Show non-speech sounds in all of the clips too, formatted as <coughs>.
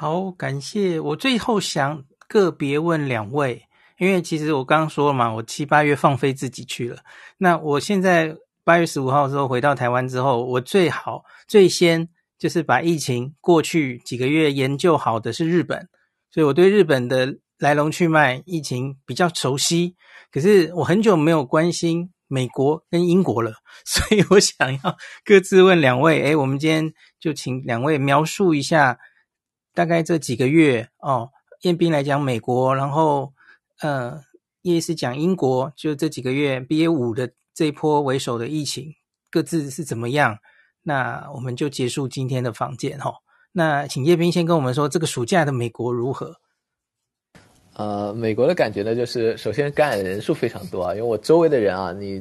好，感谢。我最后想个别问两位，因为其实我刚刚说了嘛，我七八月放飞自己去了。那我现在八月十五号之后回到台湾之后，我最好最先就是把疫情过去几个月研究好的是日本，所以我对日本的来龙去脉、疫情比较熟悉。可是我很久没有关心美国跟英国了，<laughs> 所以我想要各自问两位。诶，我们今天就请两位描述一下，大概这几个月哦，彦斌来讲美国，然后呃，叶是讲英国，就这几个月 BA 五的这一波为首的疫情，各自是怎么样？那我们就结束今天的访见哈、哦。那请叶斌先跟我们说，这个暑假的美国如何？呃，美国的感觉呢，就是首先感染人数非常多啊，因为我周围的人啊，你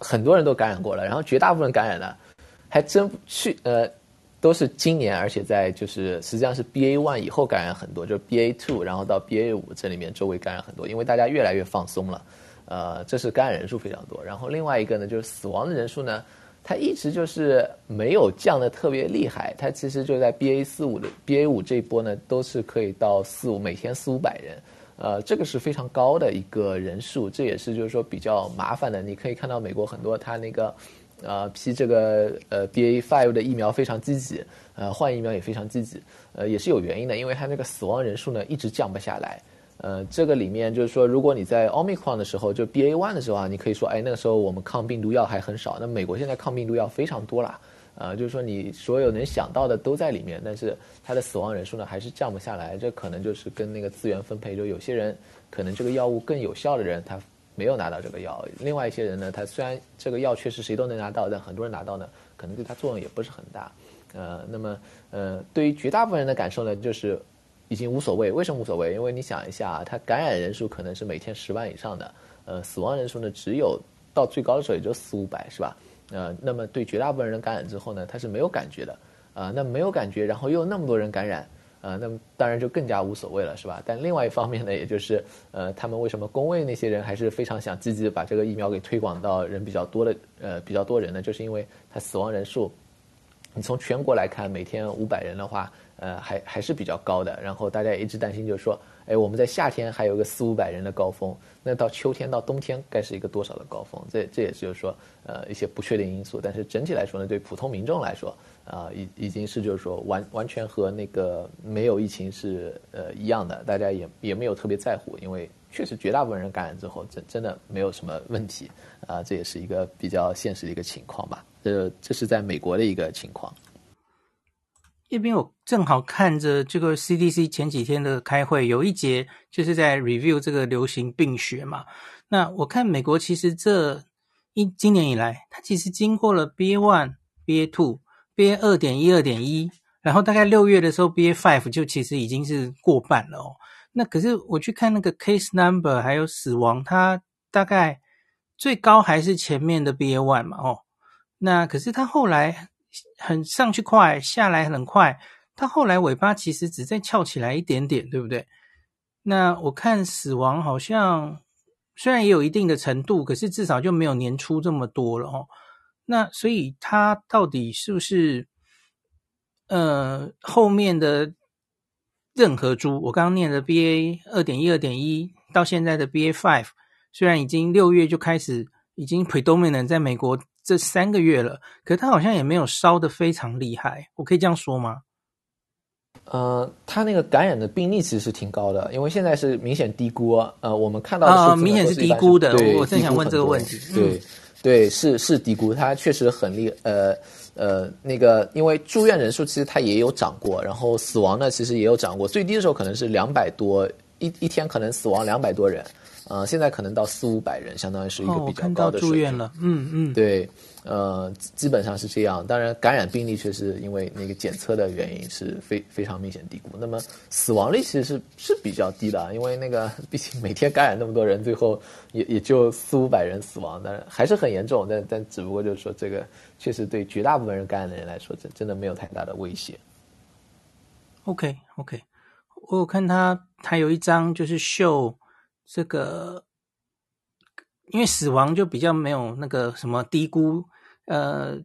很多人都感染过了，然后绝大部分感染的还真去呃，都是今年，而且在就是实际上是 BA one 以后感染很多，就是 BA two，然后到 BA 五这里面周围感染很多，因为大家越来越放松了，呃，这是感染人数非常多。然后另外一个呢，就是死亡的人数呢，它一直就是没有降的特别厉害，它其实就在 BA 四五的 BA 五这一波呢，都是可以到四五每天四五百人。呃，这个是非常高的一个人数，这也是就是说比较麻烦的。你可以看到美国很多它那个，呃，批这个呃 B A five 的疫苗非常积极，呃，换疫苗也非常积极，呃，也是有原因的，因为它那个死亡人数呢一直降不下来。呃，这个里面就是说，如果你在 Omicron 的时候，就 B A one 的时候啊，你可以说，哎，那个时候我们抗病毒药还很少，那美国现在抗病毒药非常多了。呃，就是说你所有能想到的都在里面，但是它的死亡人数呢还是降不下来，这可能就是跟那个资源分配，就有些人可能这个药物更有效的人他没有拿到这个药，另外一些人呢，他虽然这个药确实谁都能拿到，但很多人拿到呢，可能对他作用也不是很大。呃，那么呃，对于绝大部分人的感受呢，就是已经无所谓。为什么无所谓？因为你想一下啊，他感染人数可能是每天十万以上的，呃，死亡人数呢只有到最高的时候也就四五百，是吧？呃，那么对绝大部分人感染之后呢，他是没有感觉的，啊、呃，那没有感觉，然后又那么多人感染，呃，那么当然就更加无所谓了，是吧？但另外一方面呢，也就是，呃，他们为什么公卫那些人还是非常想积极的把这个疫苗给推广到人比较多的，呃，比较多人呢？就是因为他死亡人数，你从全国来看，每天五百人的话，呃，还还是比较高的。然后大家一直担心，就是说，哎，我们在夏天还有个四五百人的高峰。那到秋天到冬天该是一个多少的高峰？这这也就是说，呃，一些不确定因素。但是整体来说呢，对普通民众来说，呃，已已经是就是说完完全和那个没有疫情是呃一样的，大家也也没有特别在乎，因为确实绝大部分人感染之后，真真的没有什么问题啊、这也是一个比较现实的一个情况吧。这这是在美国的一个情况。这边我正好看着这个 CDC 前几天的开会，有一节就是在 review 这个流行病学嘛。那我看美国其实这一今年以来，它其实经过了 BA one、BA two、BA 二点一、二点一，然后大概六月的时候 BA five 就其实已经是过半了哦。那可是我去看那个 case number 还有死亡，它大概最高还是前面的 BA one 嘛哦。那可是它后来。很上去快，下来很快。它后来尾巴其实只再翘起来一点点，对不对？那我看死亡好像虽然也有一定的程度，可是至少就没有年初这么多了哦。那所以它到底是不是呃后面的任何株？我刚刚念的 BA 二点一、二点一到现在的 BA five，虽然已经六月就开始已经 predominant 在美国。这三个月了，可是他好像也没有烧得非常厉害，我可以这样说吗？呃，他那个感染的病例其实是挺高的，因为现在是明显低估。呃，我们看到的啊，明显是低估的。我正想问这个问题。对、嗯、对，是是低估，他确实很厉。呃呃，那个因为住院人数其实他也有涨过，然后死亡呢其实也有涨过，最低的时候可能是两百多一一天，可能死亡两百多人。呃，现在可能到四五百人，相当于是一个比较高的水平。哦，住院了，嗯嗯，对，呃，基本上是这样。当然，感染病例确实因为那个检测的原因是非非常明显低估。那么死亡率其实是是比较低的，因为那个毕竟每天感染那么多人，最后也也就四五百人死亡，但是还是很严重。但但只不过就是说，这个确实对绝大部分人感染的人来说，真真的没有太大的威胁。OK OK，我有看他他有一张就是秀。这个，因为死亡就比较没有那个什么低估，呃，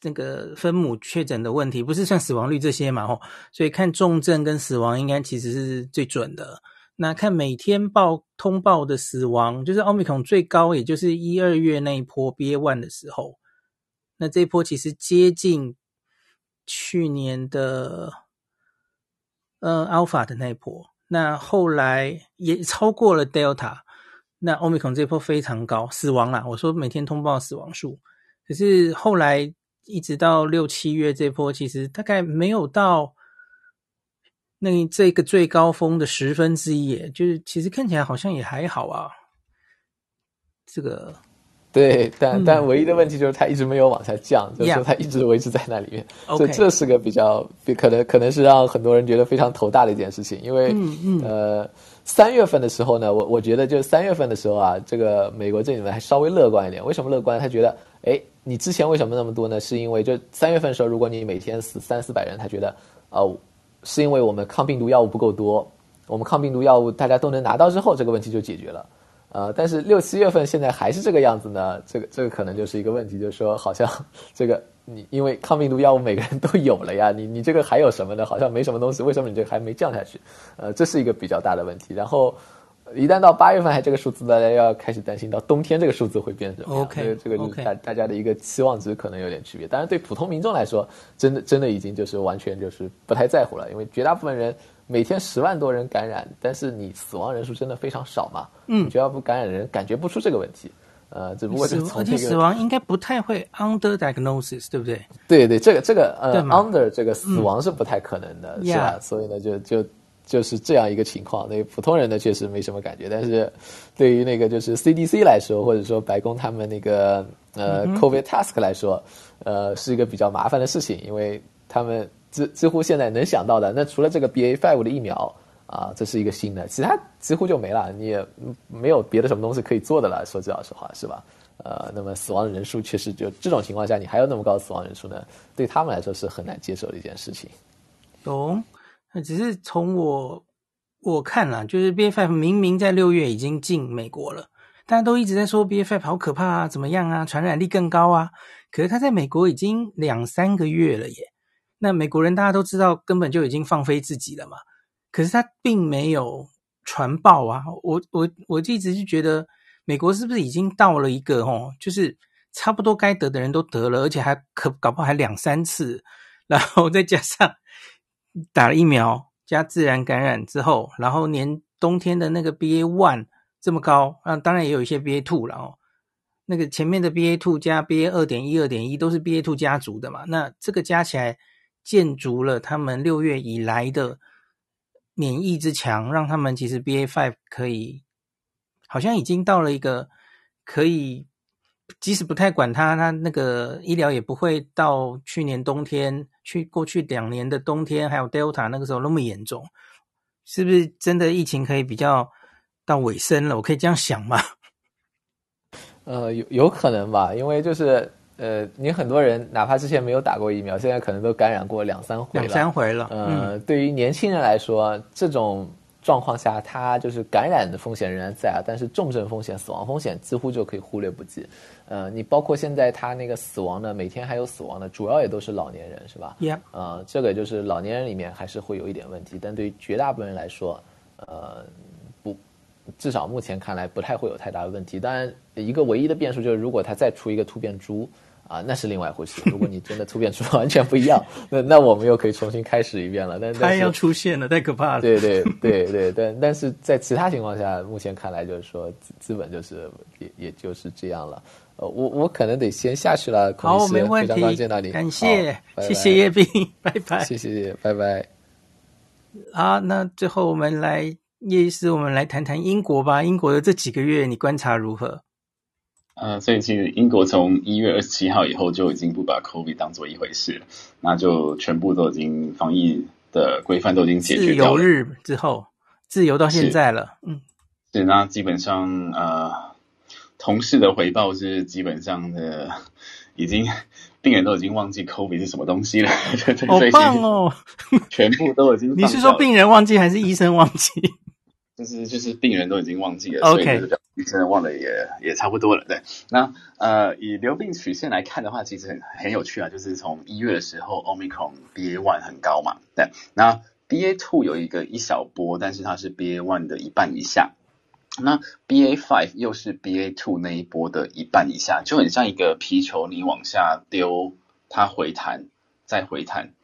那个分母确诊的问题，不是算死亡率这些嘛？吼，所以看重症跟死亡应该其实是最准的。那看每天报通报的死亡，就是奥密克戎最高，也就是一二月那一波 BA one 的时候，那这一波其实接近去年的呃 Alpha 的那一波，那后来也超过了 Delta，那奥密克戎这波非常高，死亡啦，我说每天通报死亡数，可是后来一直到六七月这波，其实大概没有到。那这个最高峰的十分之一，就是其实看起来好像也还好啊。这个，对，但、嗯、但唯一的问题就是它一直没有往下降，嗯、就是说它一直维持在那里面。所以这是个比较，可能可能是让很多人觉得非常头大的一件事情。因为，嗯嗯、呃，三月份的时候呢，我我觉得就三月份的时候啊，这个美国这里面还稍微乐观一点。为什么乐观？他觉得，哎，你之前为什么那么多呢？是因为就三月份的时候，如果你每天死三四百人，他觉得，哦。是因为我们抗病毒药物不够多，我们抗病毒药物大家都能拿到之后，这个问题就解决了。呃，但是六七月份现在还是这个样子呢，这个这个可能就是一个问题，就是说好像 <laughs> 这个你因为抗病毒药物每个人都有了呀，你你这个还有什么呢？好像没什么东西，为什么你这个还没降下去？呃，这是一个比较大的问题。然后。一旦到八月份还这个数字，大家要开始担心到冬天这个数字会变什么样？OK，这个就是大大家的一个期望值可能有点区别。当然，对普通民众来说，真的真的已经就是完全就是不太在乎了，因为绝大部分人每天十万多人感染，但是你死亡人数真的非常少嘛。嗯，绝大部分感染人感觉不出这个问题。呃，只不过是从这个死亡应该不太会 under diagnosis，对不对？对对，这个这个呃 under 这个死亡是不太可能的，是吧？所以呢，就就。就是这样一个情况，那普通人呢确实没什么感觉，但是对于那个就是 CDC 来说，或者说白宫他们那个呃 COVID task 来说，呃是一个比较麻烦的事情，因为他们几几乎现在能想到的，那除了这个 BA five 的疫苗啊，这是一个新的，其他几乎就没了，你也没有别的什么东西可以做的了，说句老实话，是吧？呃，那么死亡的人数确实就这种情况下，你还有那么高的死亡人数呢，对他们来说是很难接受的一件事情。懂。只是从我我看了，就是 BA.5 明明在六月已经进美国了，大家都一直在说 BA.5 好可怕啊，怎么样啊，传染力更高啊。可是他在美国已经两三个月了耶。那美国人大家都知道，根本就已经放飞自己了嘛。可是他并没有传爆啊。我我我一直就觉得，美国是不是已经到了一个哦，就是差不多该得的人都得了，而且还可搞不好还两三次，然后再加上。打了疫苗加自然感染之后，然后连冬天的那个 BA one 这么高，啊，当然也有一些 BA two 了哦。那个前面的 BA two 加 BA 二点一、二点一都是 BA two 家族的嘛，那这个加起来建筑了他们六月以来的免疫之强，让他们其实 BA five 可以好像已经到了一个可以。即使不太管他，他那个医疗也不会到去年冬天、去过去两年的冬天，还有 Delta 那个时候那么严重，是不是真的疫情可以比较到尾声了？我可以这样想吗？<laughs> 呃，有有可能吧，因为就是呃，你很多人哪怕之前没有打过疫苗，现在可能都感染过两三回了。两三回了。呃，嗯，对于年轻人来说，这种。状况下，他就是感染的风险仍然在啊，但是重症风险、死亡风险几乎就可以忽略不计。呃，你包括现在他那个死亡的，每天还有死亡的，主要也都是老年人，是吧？Yeah. 呃，这个就是老年人里面还是会有一点问题，但对于绝大部分人来说，呃，不，至少目前看来不太会有太大的问题。当然，一个唯一的变数就是如果他再出一个突变株。啊，那是另外一回事。如果你真的突变出完全不一样，那那我们又可以重新开始一遍了。但它要出现了，太可怕了。对对对对，但但是在其他情况下，目前看来就是说，资本就是也也就是这样了。呃，我我可能得先下去了。好，没问题。感谢，谢谢叶斌，拜拜。谢谢，拜拜。好，那最后我们来叶医师，我们来谈谈英国吧。英国的这几个月，你观察如何？呃，所以其实英国从一月二十七号以后就已经不把 COVID 当做一回事了，那就全部都已经防疫的规范都已经解决掉了。自由日之后，自由到现在了，嗯，是那基本上呃，同事的回报是基本上的已经病人都已经忘记 COVID 是什么东西了，<laughs> 好棒哦，全部都已经。你是说病人忘记还是医生忘记？就是就是病人都已经忘记了所以就是真的忘了也也差不多了。对，那呃以流病曲线来看的话，其实很很有趣啊，就是从一月的时候，Omicron BA one 很高嘛，对，那 BA two 有一个一小波，但是它是 BA one 的一半以下，那 BA five 又是 BA two 那一波的一半以下，就很像一个皮球，你往下丢，它回弹，再回弹。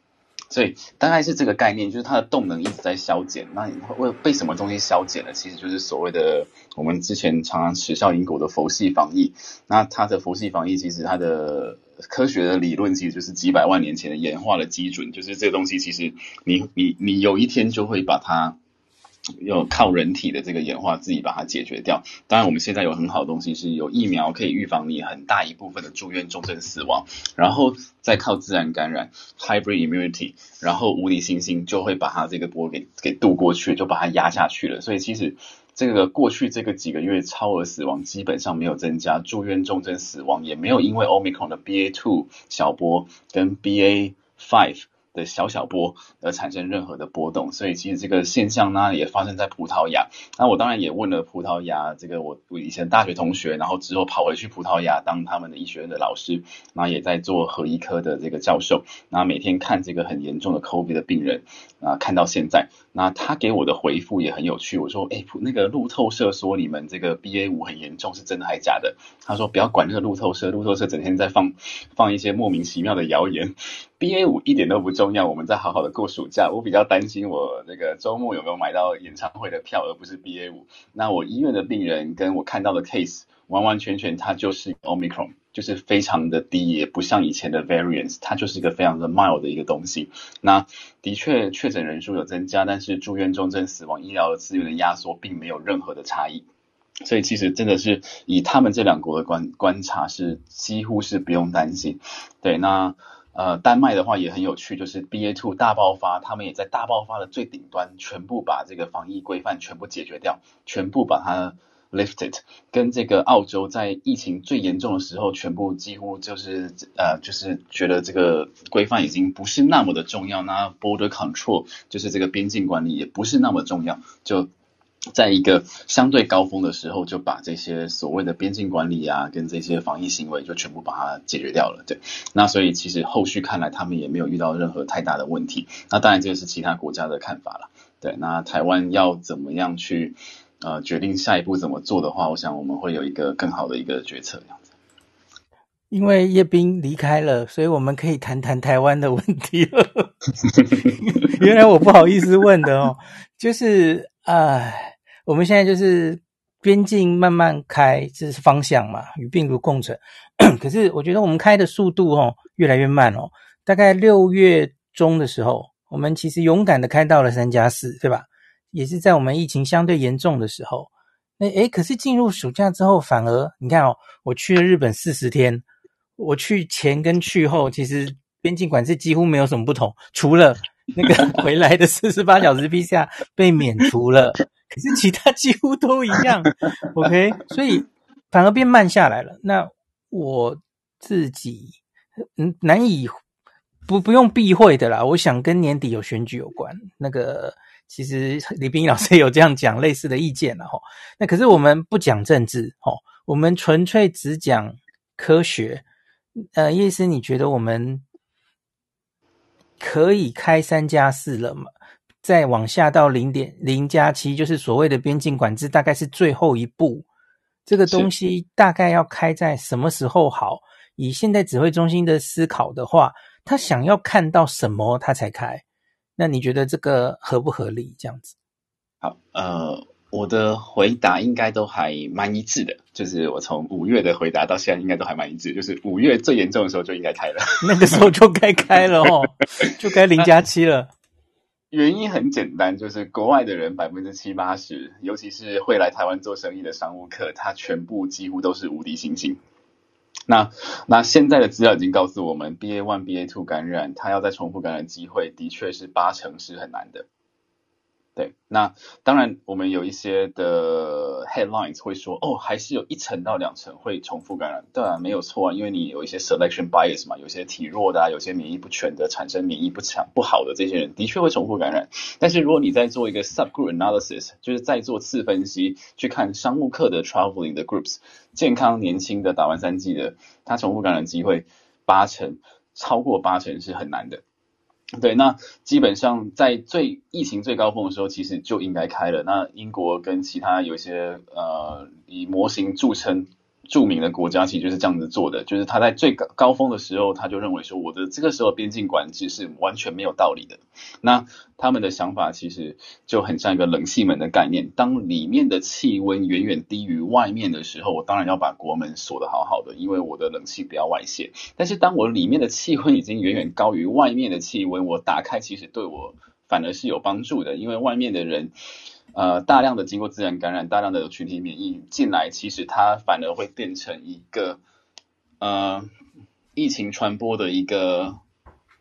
所以大概是这个概念，就是它的动能一直在消减。那为被什么东西消减了？其实就是所谓的我们之前常常耻笑英国的佛系防疫。那它的佛系防疫，其实它的科学的理论其实就是几百万年前的演化的基准，就是这个东西其实你你你有一天就会把它。要靠人体的这个演化自己把它解决掉。当然，我们现在有很好的东西，是有疫苗可以预防你很大一部分的住院、重症、死亡，然后再靠自然感染 （hybrid immunity），然后无敌星星就会把它这个波给给渡过去，就把它压下去了。所以，其实这个过去这个几个月超额死亡基本上没有增加，住院、重症、死亡也没有因为 Omicron 的 BA two 小波跟 BA five。的小小波而产生任何的波动，所以其实这个现象呢也发生在葡萄牙。那我当然也问了葡萄牙这个我我以前大学同学，然后之后跑回去葡萄牙当他们的医学院的老师，那也在做核医科的这个教授，那每天看这个很严重的 COVID 的病人啊，看到现在，那他给我的回复也很有趣。我说，哎，那个路透社说你们这个 BA 五很严重，是真的还假的？他说不要管那个路透社，路透社整天在放放一些莫名其妙的谣言。BA 五一点都不重要，我们再好好的过暑假。我比较担心我那个周末有没有买到演唱会的票，而不是 BA 五。那我医院的病人跟我看到的 case 完完全全，它就是 Omicron，就是非常的低，也不像以前的 variants，它就是一个非常的 mild 的一个东西。那的确确诊人数有增加，但是住院、重症、死亡、医疗资源的压缩并没有任何的差异。所以其实真的是以他们这两国的观观察是几乎是不用担心。对，那。呃，丹麦的话也很有趣，就是 BA two 大爆发，他们也在大爆发的最顶端，全部把这个防疫规范全部解决掉，全部把它 lifted，跟这个澳洲在疫情最严重的时候，全部几乎就是呃，就是觉得这个规范已经不是那么的重要，那 border control 就是这个边境管理也不是那么重要，就。在一个相对高峰的时候，就把这些所谓的边境管理啊，跟这些防疫行为就全部把它解决掉了。对，那所以其实后续看来，他们也没有遇到任何太大的问题。那当然，这个是其他国家的看法了。对，那台湾要怎么样去呃决定下一步怎么做的话，我想我们会有一个更好的一个决策样子。因为叶斌离开了，所以我们可以谈谈台湾的问题了。<laughs> 原来我不好意思问的哦，就是唉。我们现在就是边境慢慢开，这是方向嘛，与病毒共存。可是我觉得我们开的速度哦越来越慢哦。大概六月中的时候，我们其实勇敢的开到了三加四，对吧？也是在我们疫情相对严重的时候。那诶，可是进入暑假之后，反而你看哦，我去了日本四十天，我去前跟去后，其实边境管制几乎没有什么不同，除了那个 <laughs> 回来的四十八小时 PCR 被免除了。可是其他几乎都一样，OK，所以反而变慢下来了。那我自己嗯难以不不用避讳的啦。我想跟年底有选举有关。那个其实李冰老师也有这样讲类似的意见了哈。那可是我们不讲政治哦，我们纯粹只讲科学。呃，叶医师，你觉得我们可以开三加四了吗？再往下到零点零加七，就是所谓的边境管制，大概是最后一步。这个东西大概要开在什么时候好？以现在指挥中心的思考的话，他想要看到什么他才开？那你觉得这个合不合理？这样子？好，呃，我的回答应该都还蛮一致的，就是我从五月的回答到现在应该都还蛮一致，就是五月最严重的时候就应该开了，<laughs> 那个时候就该开了哦，就该零加七了。原因很简单，就是国外的人百分之七八十，尤其是会来台湾做生意的商务客，他全部几乎都是无敌星星。那那现在的资料已经告诉我们，BA one、BA two 感染，他要再重复感染机会，的确是八成是很难的。对，那当然，我们有一些的 headlines 会说，哦，还是有一层到两层会重复感染，当然没有错啊，因为你有一些 selection bias 嘛，有些体弱的啊，有些免疫不全的，产生免疫不强不好的这些人，的确会重复感染。但是如果你在做一个 subgroup analysis，就是在做次分析，去看商务客的 traveling 的 groups，健康年轻的打完三剂的，他重复感染机会八成，超过八成是很难的。对，那基本上在最疫情最高峰的时候，其实就应该开了。那英国跟其他有些呃以模型著称。著名的国家其实就是这样子做的，就是他在最高高峰的时候，他就认为说，我的这个时候边境管制是完全没有道理的。那他们的想法其实就很像一个冷气门的概念，当里面的气温远远低于外面的时候，我当然要把国门锁得好好的，因为我的冷气不要外泄。但是当我里面的气温已经远远高于外面的气温，我打开其实对我反而是有帮助的，因为外面的人。呃，大量的经过自然感染，大量的有群体免疫进来，其实它反而会变成一个呃疫情传播的一个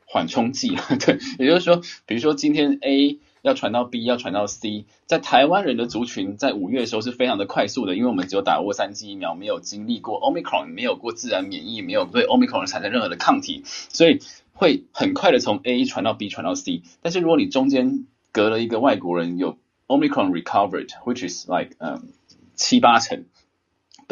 缓冲剂。<laughs> 对，也就是说，比如说今天 A 要传到 B，要传到 C，在台湾人的族群在五月的时候是非常的快速的，因为我们只有打过三剂疫苗，没有经历过 Omicron，没有过自然免疫，没有对 Omicron 产生任何的抗体，所以会很快的从 A 传到 B，传到 C。但是如果你中间隔了一个外国人有 Omicron recovered, which is like 嗯、um, 七八成。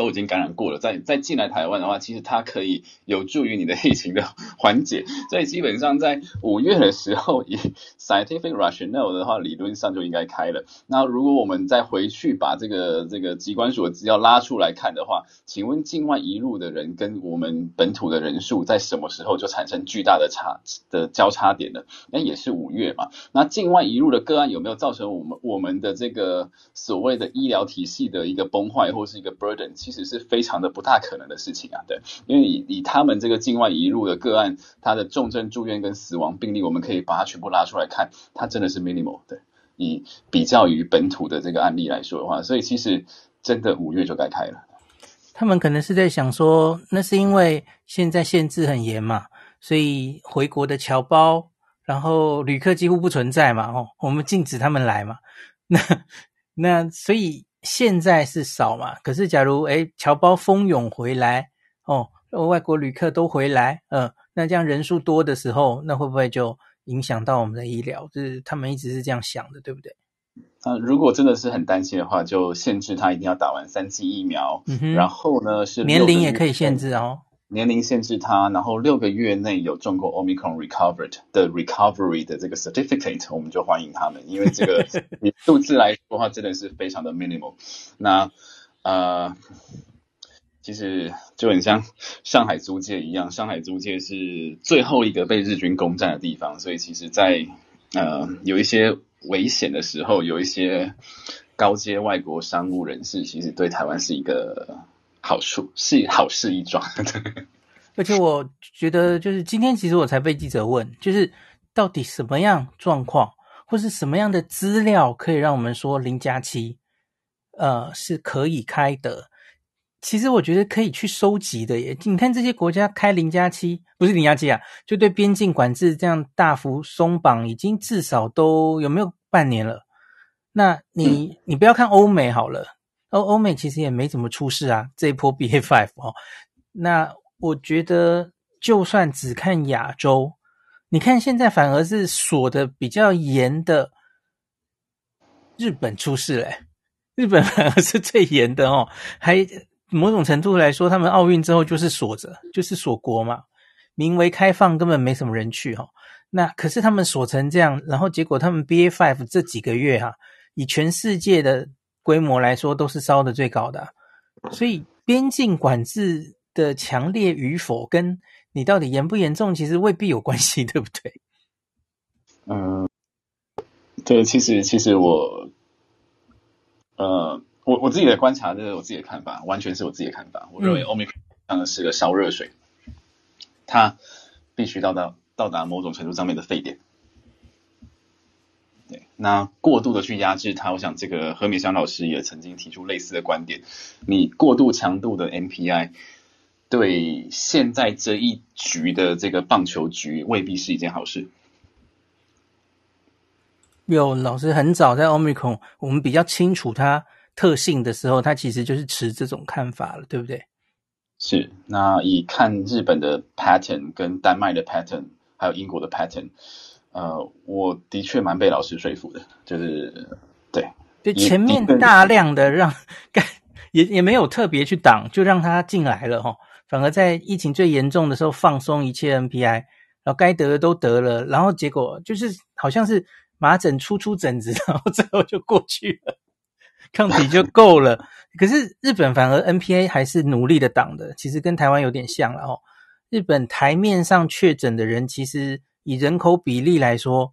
都已经感染过了，再再进来台湾的话，其实它可以有助于你的疫情的缓解。所以基本上在五月的时候，以 scientific rationale 的话，理论上就应该开了。那如果我们再回去把这个这个机关所资料拉出来看的话，请问境外移入的人跟我们本土的人数在什么时候就产生巨大的差的交叉点呢？那也是五月嘛。那境外移入的个案有没有造成我们我们的这个所谓的医疗体系的一个崩坏或是一个 burden？其实是非常的不大可能的事情啊，对，因为以以他们这个境外移入的个案，他的重症住院跟死亡病例，我们可以把它全部拉出来看，它真的是 minimal，对，以比较于本土的这个案例来说的话，所以其实真的五月就该开了。他们可能是在想说，那是因为现在限制很严嘛，所以回国的侨胞，然后旅客几乎不存在嘛，哦，我们禁止他们来嘛，那那所以。现在是少嘛，可是假如诶侨胞蜂拥回来哦，外国旅客都回来，嗯、呃，那这样人数多的时候，那会不会就影响到我们的医疗？就是他们一直是这样想的，对不对？啊，如果真的是很担心的话，就限制他一定要打完三剂疫苗，嗯哼，然后呢是年龄也可以限制哦。年龄限制他，然后六个月内有中过 Omicron recovered 的 recovery 的这个 certificate，我们就欢迎他们，因为这个以数字来说的话，真的是非常的 minimal。那呃，其实就很像上海租界一样，上海租界是最后一个被日军攻占的地方，所以其实在呃有一些危险的时候，有一些高阶外国商务人士，其实对台湾是一个。好处是好事一桩，<laughs> 而且我觉得就是今天其实我才被记者问，就是到底什么样状况或是什么样的资料可以让我们说零加七，呃，是可以开的。其实我觉得可以去收集的耶。你看这些国家开零加七，不是零加七啊，就对边境管制这样大幅松绑，已经至少都有没有半年了？那你你不要看欧美好了。欧欧美其实也没怎么出事啊，这一波 <laughs> BA five 哦。那我觉得，就算只看亚洲，你看现在反而是锁的比较严的日本出事嘞，日本 <laughs> 反而是最严的哦。还某种程度来说，他们奥运之后就是锁着，就是锁国嘛，名为开放，根本没什么人去哈、哦。那可是他们锁成这样，然后结果他们 BA five 这几个月哈、以全世界的。规模来说都是烧的最高的，所以边境管制的强烈与否，跟你到底严不严重，其实未必有关系，对不对？嗯，对，其实其实我，呃，我我自己的观察，这是我自己的看法，完全是我自己的看法。我认为 Omicron 当的是个烧热水，它必须到达到达某种程度上面的沸点。对，那过度的去压制它，我想这个何美香老师也曾经提出类似的观点。你过度强度的 NPI 对现在这一局的这个棒球局未必是一件好事。有老师很早在 Omicron，我们比较清楚它特性的时候，它其实就是持这种看法了，对不对？是。那以看日本的 pattern、跟丹麦的 pattern，还有英国的 pattern，呃，我的确蛮被老师说服的，就是对，对，前面大量的让，也也没有特别去挡，就让他进来了哈，反而在疫情最严重的时候放松一切 NPI，然后该得的都得了，然后结果就是好像是。麻疹出出疹子，然后最后就过去了，抗体就够了。可是日本反而 NPA 还是努力的挡的，其实跟台湾有点像了哦。日本台面上确诊的人，其实以人口比例来说，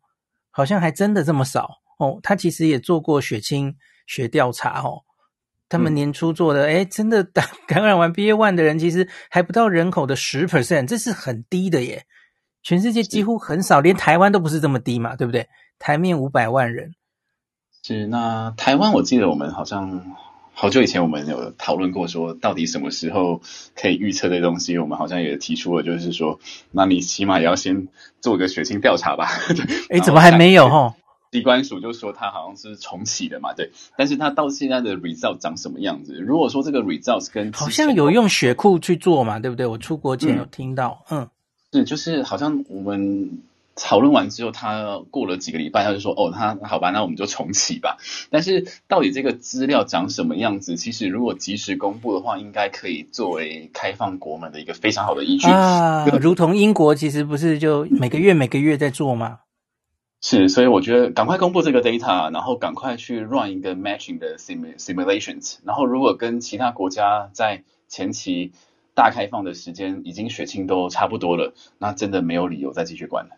好像还真的这么少哦。他其实也做过血清学调查哦，他们年初做的，诶、嗯、真的打 <laughs> 感染完 BA one 的人，其实还不到人口的十 percent，这是很低的耶。全世界几乎很少，连台湾都不是这么低嘛，对不对？台面五百万人，是那台湾，我记得我们好像好久以前我们有讨论过，说到底什么时候可以预测这东西，我们好像也提出了，就是说，那你起码也要先做一个血清调查吧。<laughs> 哎，怎么还没有哈？机关署就说它好像是重启的嘛，对，但是它到现在的 result 长什么样子？如果说这个 result 跟好像有用血库去做嘛，对不对？我出国前有听到，嗯，是就是好像我们。讨论完之后，他过了几个礼拜，他就说：“哦，他好吧，那我们就重启吧。”但是到底这个资料长什么样子？其实如果及时公布的话，应该可以作为开放国门的一个非常好的依据啊。如同英国其实不是就每个月每个月在做吗？是，所以我觉得赶快公布这个 data，然后赶快去 run 一个 matching 的 simulations，然后如果跟其他国家在前期大开放的时间已经血清都差不多了，那真的没有理由再继续关了。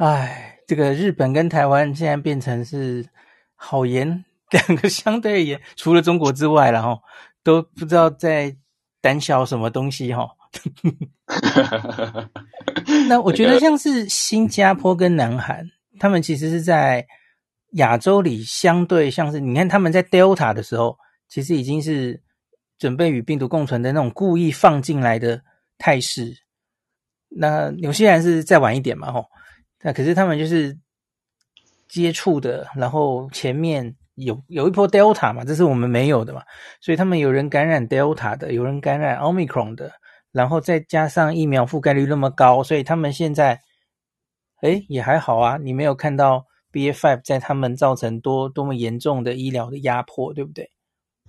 哎，这个日本跟台湾现在变成是好严，<laughs> 两个相对严，除了中国之外，然后都不知道在胆小什么东西哈。<laughs> 那我觉得像是新加坡跟南韩，他们其实是在亚洲里相对像是，你看他们在 Delta 的时候，其实已经是准备与病毒共存的那种故意放进来的态势。那纽西兰是再晚一点嘛，吼。那可是他们就是接触的，然后前面有有一波 Delta 嘛，这是我们没有的嘛，所以他们有人感染 Delta 的，有人感染 Omicron 的，然后再加上疫苗覆盖率那么高，所以他们现在，诶也还好啊，你没有看到 BF5 在他们造成多多么严重的医疗的压迫，对不对？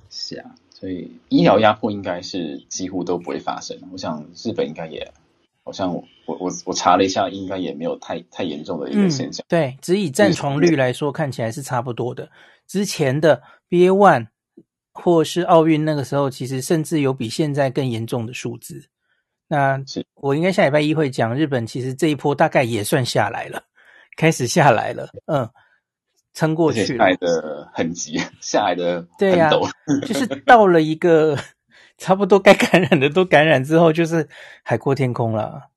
是啊，所以医疗压迫应该是几乎都不会发生，我想日本应该也。好像我我我我查了一下，应该也没有太太严重的一个现象。嗯、对，只以占床率来说，看起来是差不多的。之前的 BA one 或是奥运那个时候，其实甚至有比现在更严重的数字。那我应该下礼拜一会讲，日本其实这一波大概也算下来了，开始下来了，嗯，撑过去了。下来的很急，下来的对呀、啊，<laughs> 就是到了一个。差不多该感染的都感染之后，就是海阔天空了。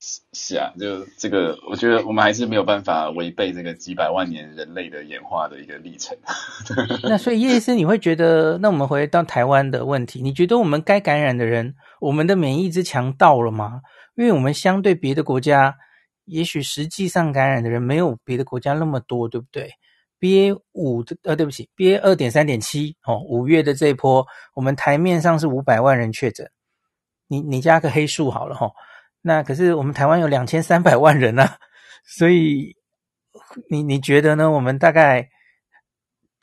是是啊，就这个，我觉得我们还是没有办法违背这个几百万年人类的演化的一个历程。<laughs> 那所以叶医师，你会觉得，那我们回到台湾的问题，你觉得我们该感染的人，我们的免疫之强到了吗？因为我们相对别的国家，也许实际上感染的人没有别的国家那么多，对不对？BA 五呃，对不起，BA 二点三点七哦，五月的这一波，我们台面上是五百万人确诊，你你加个黑数好了哈、哦。那可是我们台湾有两千三百万人啊，所以你你觉得呢？我们大概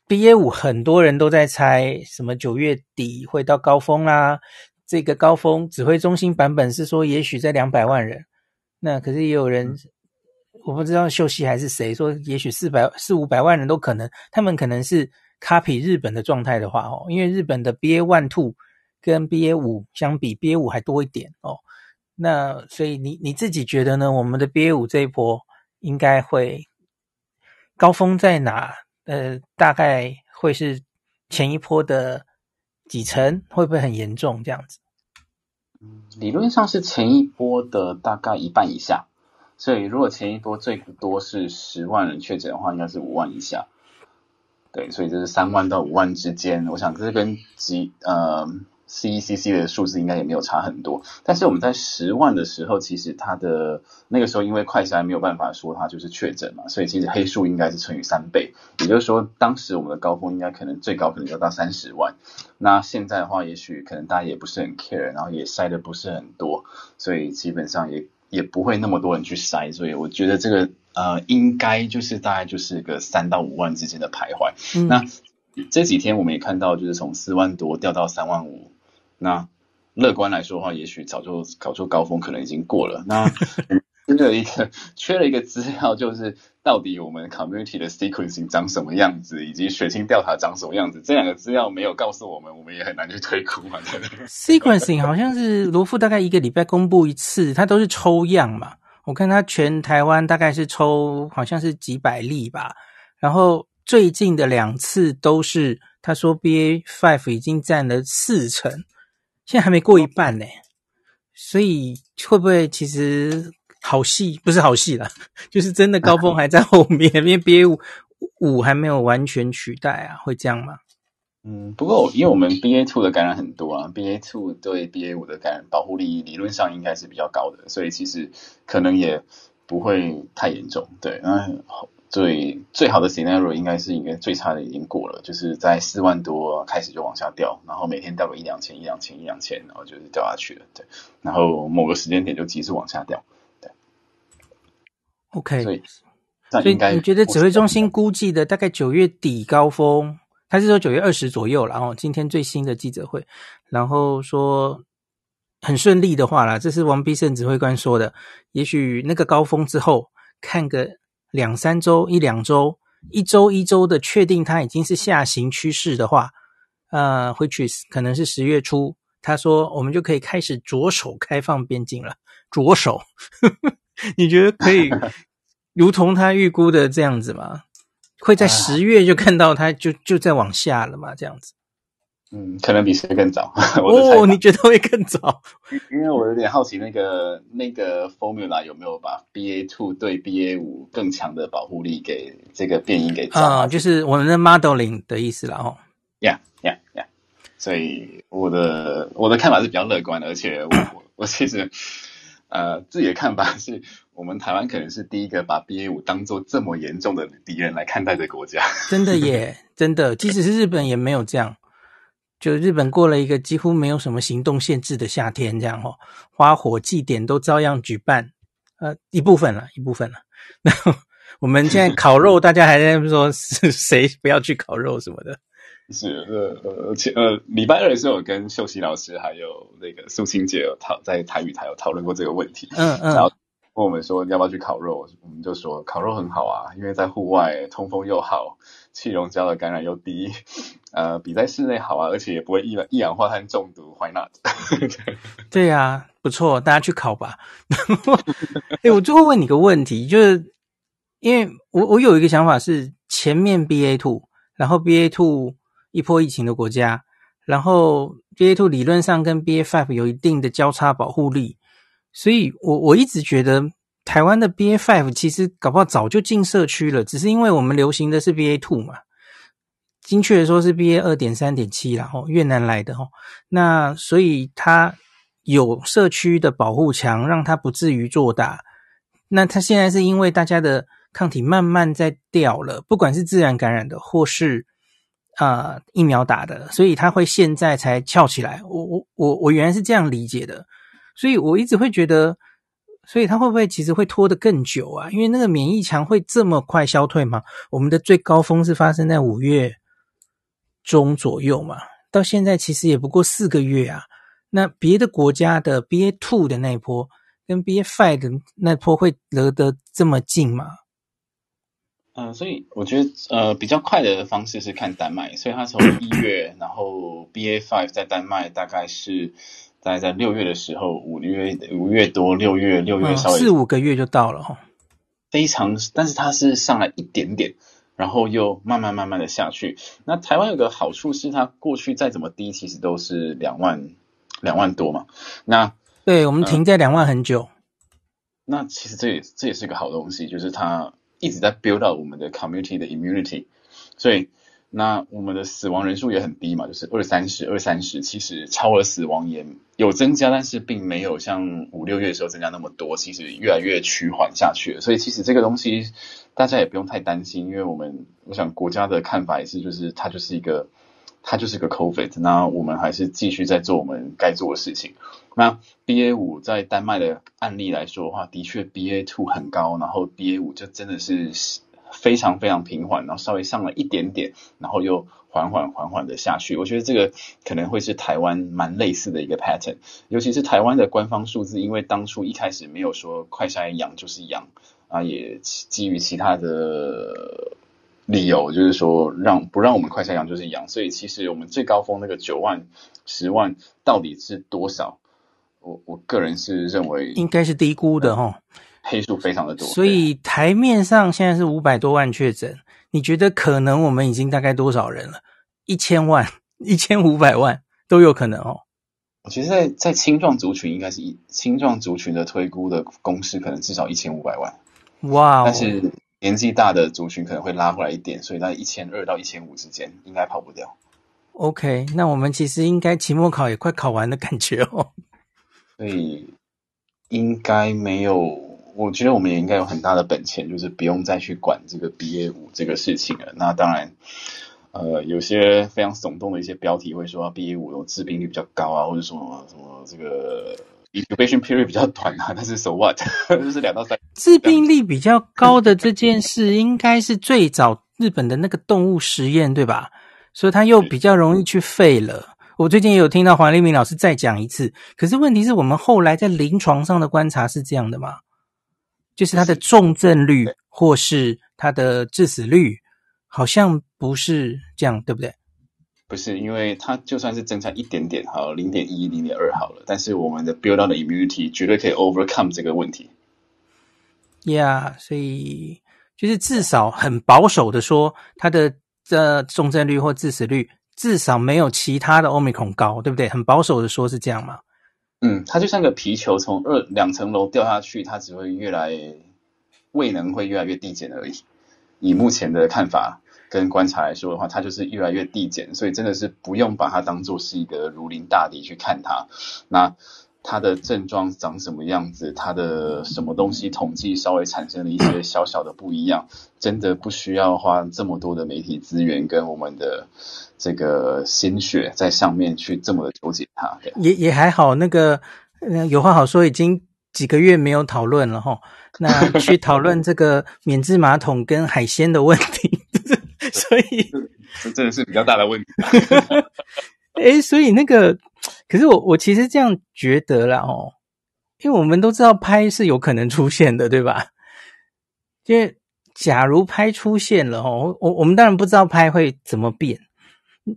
BA 五很多人都在猜什么九月底会到高峰啦，这个高峰指挥中心版本是说也许在两百万人，那可是也有人。我不知道秀熙还是谁说，也许四百四五百万人都可能，他们可能是 copy 日本的状态的话哦，因为日本的 BA one two 跟 BA 五相比，BA 五还多一点哦。那所以你你自己觉得呢？我们的 BA 五这一波应该会高峰在哪？呃，大概会是前一波的几成？会不会很严重这样子？理论上是前一波的大概一半以下。所以，如果前一波最多是十万人确诊的话，应该是五万以下。对，所以这是三万到五万之间。我想这跟几呃 CECC 的数字应该也没有差很多，但是我们在十万的时候，其实它的那个时候因为快筛没有办法说它就是确诊嘛，所以其实黑数应该是乘以三倍，也就是说当时我们的高峰应该可能最高可能要到三十万，那现在的话也许可能大家也不是很 care，然后也筛的不是很多，所以基本上也也不会那么多人去筛，所以我觉得这个呃应该就是大概就是个三到五万之间的徘徊，嗯、那。这几天我们也看到，就是从四万多掉到三万五。那乐观来说的话，也许早就搞出高峰，可能已经过了。那 <laughs> 真的一个缺了一个资料，就是到底我们 community 的 sequencing 长什么样子，以及血清调查长什么样子，这两个资料没有告诉我们，我们也很难去推估嘛。？sequencing 好像是罗富大概一个礼拜公布一次，它都是抽样嘛。我看它全台湾大概是抽，好像是几百例吧，然后。最近的两次都是，他说 BA.5 已经占了四成，现在还没过一半呢，所以会不会其实好戏不是好戏了，<laughs> 就是真的高峰还在后面，因为 BA.5 五还没有完全取代啊，会这样吗？嗯，不过因为我们 BA two 的感染很多啊，BA two 对 BA 五的感染保护力理论上应该是比较高的，所以其实可能也不会太严重，对，那。最最好的 scenario 应该是应该最差的已经过了，就是在四万多开始就往下掉，然后每天掉个一两千、一两千、一两千，然后就是掉下去了，对，然后某个时间点就急速往下掉，对。OK，所以所以你觉得指挥中心估计的大概九月底高峰，他是说九月二十左右，然后今天最新的记者会，然后说很顺利的话啦，这是王必胜指挥官说的，也许那个高峰之后看个。两三周、一两周、一周一周的确定它已经是下行趋势的话，呃，which is 可能是十月初，他说我们就可以开始着手开放边境了。着手，<laughs> 你觉得可以如同他预估的这样子吗？会在十月就看到它就就在往下了吗？这样子？嗯，可能比十月更早。<laughs> 哦，你觉得会更早？<laughs> 因为我有点好奇，那个那个 formula 有没有把 BA two 对 BA 五更强的保护力给这个变异给啊、嗯？就是我们的 modeling 的意思了哦。Yeah, yeah, yeah。所以我的我的看法是比较乐观的，而且我我我其实呃自己的看法是我们台湾可能是第一个把 BA 五当做这么严重的敌人来看待的国家。<laughs> 真的耶，真的，即使是日本也没有这样。就日本过了一个几乎没有什么行动限制的夏天，这样哦，花火祭典都照样举办，呃，一部分了，一部分了。<laughs> 然后我们现在烤肉，大家还在说是 <laughs> 谁不要去烤肉什么的。是呃呃前呃礼拜二的时候，我跟秀熙老师还有那个苏清姐有讨在台语台有讨论过这个问题。嗯嗯。然后问我们说要不要去烤肉，我们就说烤肉很好啊，因为在户外通风又好。气溶胶的感染又低，呃，比在室内好啊，而且也不会一一氧化碳中毒，Why not？<laughs> 对呀、啊，不错，大家去烤吧。<laughs> 哎，我最后问你个问题，就是因为我我有一个想法是，前面 BA two，然后 BA two 一波疫情的国家，然后 BA two 理论上跟 BA five 有一定的交叉保护力，所以我我一直觉得。台湾的 BA five 其实搞不好早就进社区了，只是因为我们流行的是 BA two 嘛，精确的说是 BA 二点三点七然后，越南来的吼，那所以它有社区的保护墙，让它不至于做大。那它现在是因为大家的抗体慢慢在掉了，不管是自然感染的或是啊、呃、疫苗打的，所以它会现在才翘起来。我我我我原来是这样理解的，所以我一直会觉得。所以它会不会其实会拖得更久啊？因为那个免疫墙会这么快消退吗？我们的最高峰是发生在五月中左右嘛，到现在其实也不过四个月啊。那别的国家的 BA two 的那一波跟 BA five 的那波会隔得这么近吗？嗯、呃，所以我觉得呃比较快的方式是看丹麦，所以他从一月，然后 BA five 在丹麦大概是。大概在六月的时候，五月五月多，六月六月稍微、嗯、四五个月就到了哈，非常，但是它是上来一点点，然后又慢慢慢慢的下去。那台湾有个好处是，它过去再怎么低，其实都是两万两万多嘛。那对，我们停在两万很久。呃、那其实这也这也是个好东西，就是它一直在 build up 我们的 community 的 immunity，所以。那我们的死亡人数也很低嘛，就是二三十、二三十，其实超额死亡也有增加，但是并没有像五六月的时候增加那么多，其实越来越趋缓下去了。所以其实这个东西大家也不用太担心，因为我们我想国家的看法也是，就是它就是一个它就是个 COVID，那我们还是继续在做我们该做的事情。那 BA 五在丹麦的案例来说的话，的确 BA two 很高，然后 BA 五就真的是。非常非常平缓，然后稍微上了一点点，然后又缓缓缓缓的下去。我觉得这个可能会是台湾蛮类似的一个 pattern，尤其是台湾的官方数字，因为当初一开始没有说快筛阳就是阳啊，也基于其他的理由，就是说让不让我们快下阳就是阳，所以其实我们最高峰那个九万、十万到底是多少？我我个人是认为应该是低估的哈。黑数非常的多，所以台面上现在是五百多万确诊，你觉得可能我们已经大概多少人了？一千万、一千五百万都有可能哦。我觉得在在青壮族群应该是一青壮族群的推估的公式，可能至少一千五百万。哇 Wow！但是年纪大的族群可能会拉回来一点，所以在一千二到一千五之间应该跑不掉。OK，那我们其实应该期末考也快考完的感觉哦。所以应该没有。我觉得我们也应该有很大的本钱，就是不用再去管这个 BA 五这个事情了。那当然，呃，有些非常耸动的一些标题会说 BA 五有致病率比较高啊，或者说什么这个 incubation period 比较短啊。但是 so what，<laughs> 就是两到三。致病力比较高的这件事，应该是最早日本的那个动物实验，对吧？所以它又比较容易去废了。我最近也有听到黄立明老师再讲一次，可是问题是我们后来在临床上的观察是这样的吗？就是它的重症率，或是它的致死率，好像不是这样，对不对？不是，因为它就算是增加一点点，好，零点一、零点二好了，但是我们的 build up 的 immunity 绝对可以 overcome 这个问题。Yeah，所以就是至少很保守的说，它的这重症率或致死率至少没有其他的 Omicron 高，对不对？很保守的说是这样吗？嗯，它就像个皮球，从二两层楼掉下去，它只会越来未能会越来越递减而已。以目前的看法跟观察来说的话，它就是越来越递减，所以真的是不用把它当做是一个如临大敌去看它。那它的症状长什么样子，它的什么东西统计稍微产生了一些小小的不一样，真的不需要花这么多的媒体资源跟我们的。这个心血在上面去这么的纠结它，也也还好。那个，有话好说，已经几个月没有讨论了哈。那去讨论这个免治马桶跟海鲜的问题，<laughs> 所以这真的是比较大的问题。<laughs> 哎，所以那个，可是我我其实这样觉得啦哦，因为我们都知道拍是有可能出现的，对吧？因为假如拍出现了哦，我我们当然不知道拍会怎么变。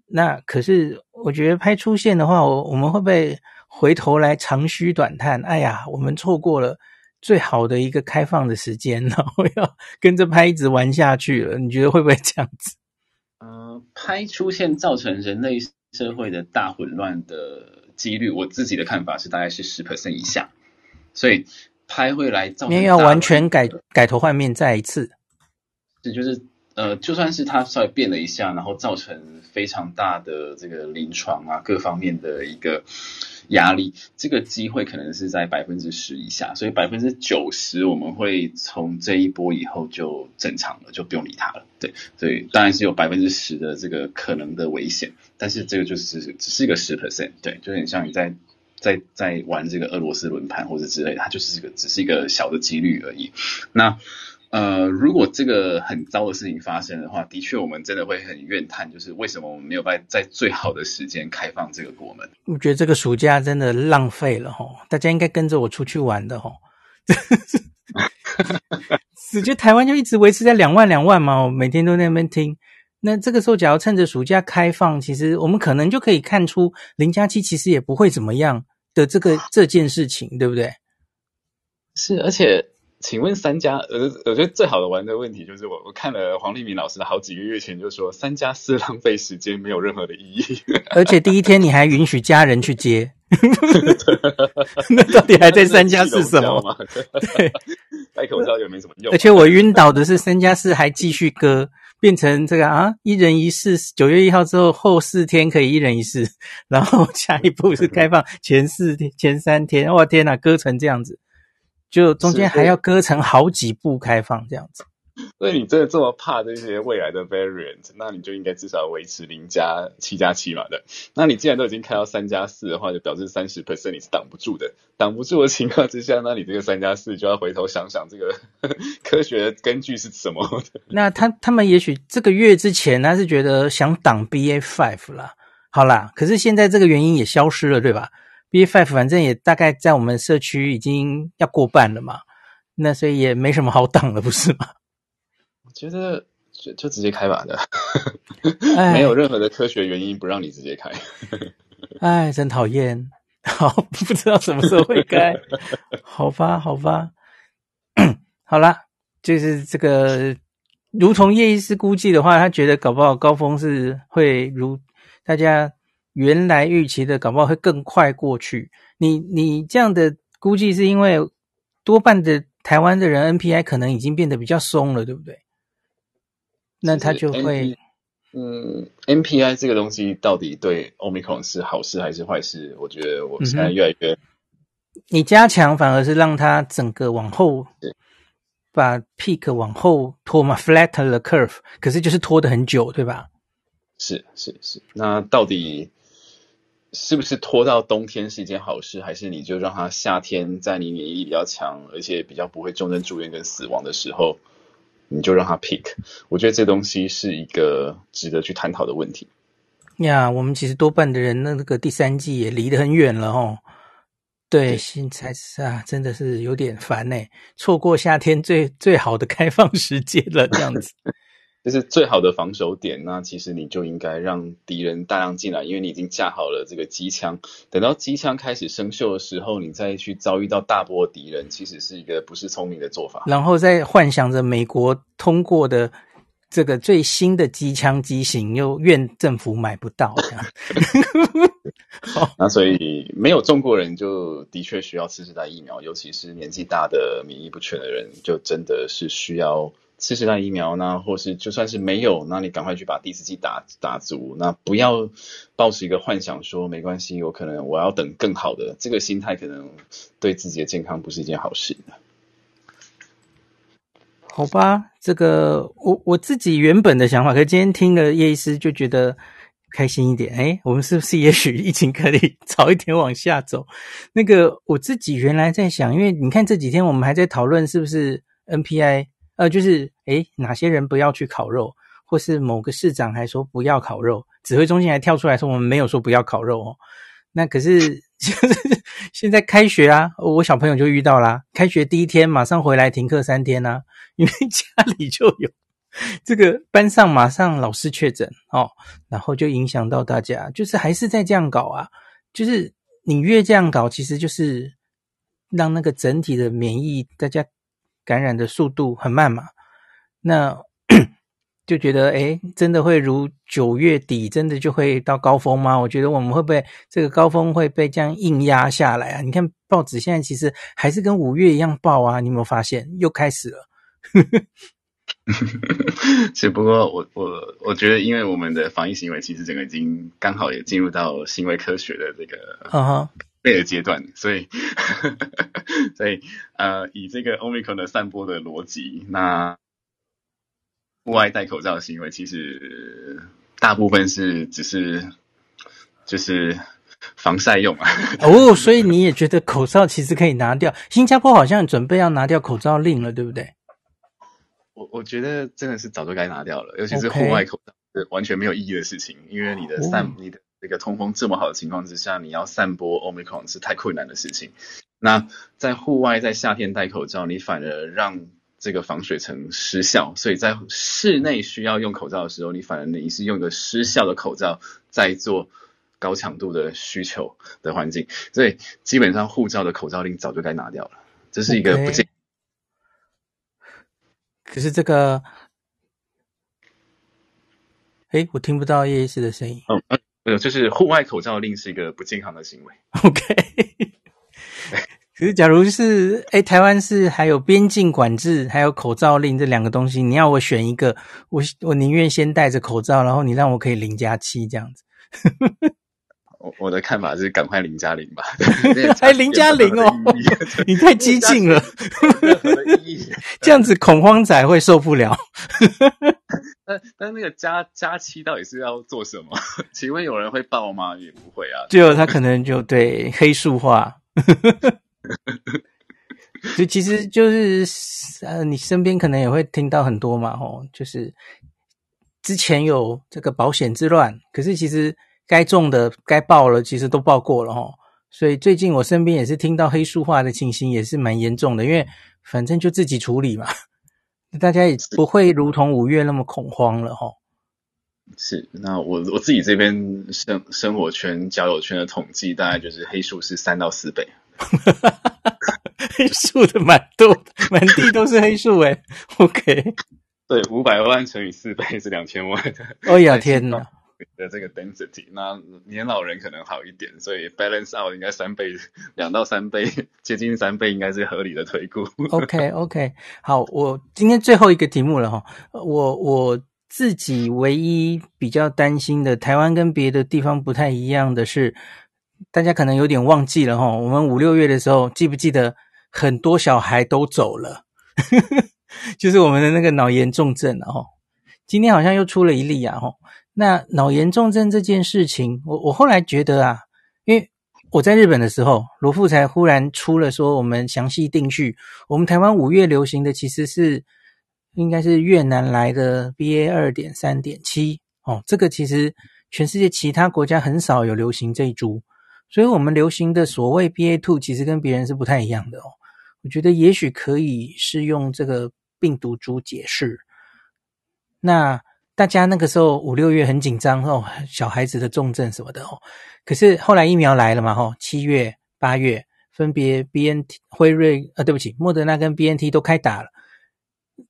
那可是，我觉得拍出现的话，我我们会不会回头来长吁短叹？哎呀，我们错过了最好的一个开放的时间，然后要跟着拍一直玩下去了。你觉得会不会这样子？<laughs> 呃，拍出现造成人类社会的大混乱的几率，我自己的看法是大概是十 percent 以下。所以拍会来造成，要完全改改头换面再一次，这就是。呃，就算是它稍微变了一下，然后造成非常大的这个临床啊各方面的一个压力，这个机会可能是在百分之十以下，所以百分之九十我们会从这一波以后就正常了，就不用理它了。对，所以当然是有百分之十的这个可能的危险，但是这个就是只是一个十 percent，对，就很像你在在在玩这个俄罗斯轮盘或者之类的，它就是这个只是一个小的几率而已。那。呃，如果这个很糟的事情发生的话，的确我们真的会很怨叹，就是为什么我们没有办法在最好的时间开放这个国门？我觉得这个暑假真的浪费了吼，大家应该跟着我出去玩的齁。<laughs> 我觉得台湾就一直维持在两万两万嘛，我每天都在那边听。那这个时候，假如趁着暑假开放，其实我们可能就可以看出零加七其实也不会怎么样的这个 <laughs> 这件事情，对不对？是，而且。请问三加，呃，我觉得最好的玩的问题就是我我看了黄立明老师的好几个月前就说三加四浪费时间，没有任何的意义。<laughs> 而且第一天你还允许家人去接，<laughs> 那到底还在三加四什么？<laughs> 对，戴口罩也没什么用。而且我晕倒的是三加四还继续割，变成这个啊，一人一室，九月一号之后后四天可以一人一室，然后下一步是开放前四天、前三天，哇天哪，割成这样子，就中间还要割成好几步开放这样子。所以你真的这么怕这些未来的 variant，那你就应该至少维持零加七加七嘛的。那你既然都已经开到三加四的话，就表示三十 percent 你是挡不住的。挡不住的情况之下，那你这个三加四就要回头想想这个 <laughs> 科学的根据是什么。那他他们也许这个月之前他是觉得想挡 BA five 啦，好啦，可是现在这个原因也消失了，对吧 five 反正也大概在我们社区已经要过半了嘛，那所以也没什么好挡了，不是吗？我觉得就就直接开吧的，<laughs> 没有任何的科学原因不让你直接开。<laughs> 哎，真讨厌！<laughs> 好，不知道什么时候会开。好吧，好吧。好啦，就是这个，如同叶医师估计的话，他觉得搞不好高峰是会如大家原来预期的，搞不好会更快过去。你你这样的估计是因为多半的台湾的人 NPI 可能已经变得比较松了，对不对？那他就会，嗯，NPI 这个东西到底对 Omicron 是好事还是坏事？我觉得我现在越来越，嗯、你加强反而是让它整个往后，把 peak 往后拖嘛，flatten the curve，可是就是拖得很久，对吧？是是是，那到底是不是拖到冬天是一件好事，还是你就让它夏天在你免疫力比较强，而且比较不会重症住院跟死亡的时候？你就让他 pick，我觉得这东西是一个值得去探讨的问题。呀，我们其实多半的人，那个第三季也离得很远了哦。对，现在是啊，真的是有点烦呢，错过夏天最最好的开放时间了，这样子。这是最好的防守点，那其实你就应该让敌人大量进来，因为你已经架好了这个机枪。等到机枪开始生锈的时候，你再去遭遇到大波敌人，其实是一个不是聪明的做法。然后再幻想着美国通过的这个最新的机枪机型，又怨政府买不到。<laughs> 那所以没有中国人，就的确需要次世代疫苗，尤其是年纪大的免疫不全的人，就真的是需要。四十代疫苗呢，或是就算是没有，那你赶快去把第四剂打打足，那不要抱持一个幻想说没关系，有可能我要等更好的，这个心态可能对自己的健康不是一件好事。好吧，这个我我自己原本的想法，可是今天听了叶医师就觉得开心一点。诶，我们是不是也许疫情可以早一点往下走？那个我自己原来在想，因为你看这几天我们还在讨论是不是 NPI。呃，就是诶，哪些人不要去烤肉，或是某个市长还说不要烤肉，指挥中心还跳出来说我们没有说不要烤肉哦。那可是 <laughs> 现在开学啊，我小朋友就遇到啦，开学第一天马上回来停课三天啊，<laughs> 因为家里就有这个班上马上老师确诊哦，然后就影响到大家，就是还是在这样搞啊，就是你越这样搞，其实就是让那个整体的免疫大家。感染的速度很慢嘛，那 <coughs> 就觉得诶，真的会如九月底真的就会到高峰吗？我觉得我们会不会这个高峰会被这样硬压下来啊？你看报纸现在其实还是跟五月一样报啊，你有没有发现又开始了？<laughs> 只不过我我我觉得，因为我们的防疫行为其实整个已经刚好也进入到行为科学的这个。Uh. 的阶段，所以，所以，呃，以这个 Omicron 的散播的逻辑，那户外戴口罩的行为，其实大部分是只是就是防晒用啊。哦，所以你也觉得口罩其实可以拿掉？新加坡好像准备要拿掉口罩令了，对不对？我我觉得真的是早就该拿掉了，尤其是户外口罩是完全没有意义的事情，因为你的散，哦、你的。这个通风这么好的情况之下，你要散播 Omicron 是太困难的事情。那在户外，在夏天戴口罩，你反而让这个防水层失效。所以在室内需要用口罩的时候，你反而你是用一个失效的口罩在做高强度的需求的环境。所以基本上护照的口罩令早就该拿掉了。这是一个不健。可是这个，哎，我听不到叶医师的声音。嗯嗯。呃，就是户外口罩令是一个不健康的行为。OK，<laughs> 可是，假如是哎，台湾是还有边境管制，还有口罩令这两个东西，你要我选一个，我我宁愿先戴着口罩，然后你让我可以零加七这样子。我我的看法是赶快零加零吧，还 <laughs> 零加零哦，你太激进了，<laughs> 这样子恐慌仔会受不了。但但那个加加期到底是要做什么？<laughs> 请问有人会报吗？也不会啊，就他可能就对黑数化。<laughs> 所以其实就是呃，你身边可能也会听到很多嘛，吼，就是之前有这个保险之乱，可是其实该中的、该报了，其实都报过了，吼。所以最近我身边也是听到黑数化的情形，也是蛮严重的，因为反正就自己处理嘛，大家也不会如同五月那么恐慌了，哈。是，那我我自己这边生生活圈、交友圈的统计，大概就是黑数是三到四倍，<laughs> 黑数的满多，满地都是黑数诶 OK，对，五百万乘以四倍是两千万。哦呀 <laughs> 天哪！的这个 density，那年老人可能好一点，所以 balance out 应该三倍，两到三倍，接近三倍应该是合理的推估。OK OK，好，我今天最后一个题目了哈，我我。自己唯一比较担心的，台湾跟别的地方不太一样的是，大家可能有点忘记了哈。我们五六月的时候，记不记得很多小孩都走了？<laughs> 就是我们的那个脑炎重症啊。今天好像又出了一例啊。那脑炎重症这件事情，我我后来觉得啊，因为我在日本的时候，罗富才忽然出了说，我们详细定序，我们台湾五月流行的其实是。应该是越南来的 BA 二点三点七哦，这个其实全世界其他国家很少有流行这一株，所以我们流行的所谓 BA two 其实跟别人是不太一样的哦。我觉得也许可以是用这个病毒株解释。那大家那个时候五六月很紧张哦，小孩子的重症什么的哦，可是后来疫苗来了嘛，吼，七月八月分别 BNT 辉瑞啊，对不起，莫德纳跟 BNT 都开打了。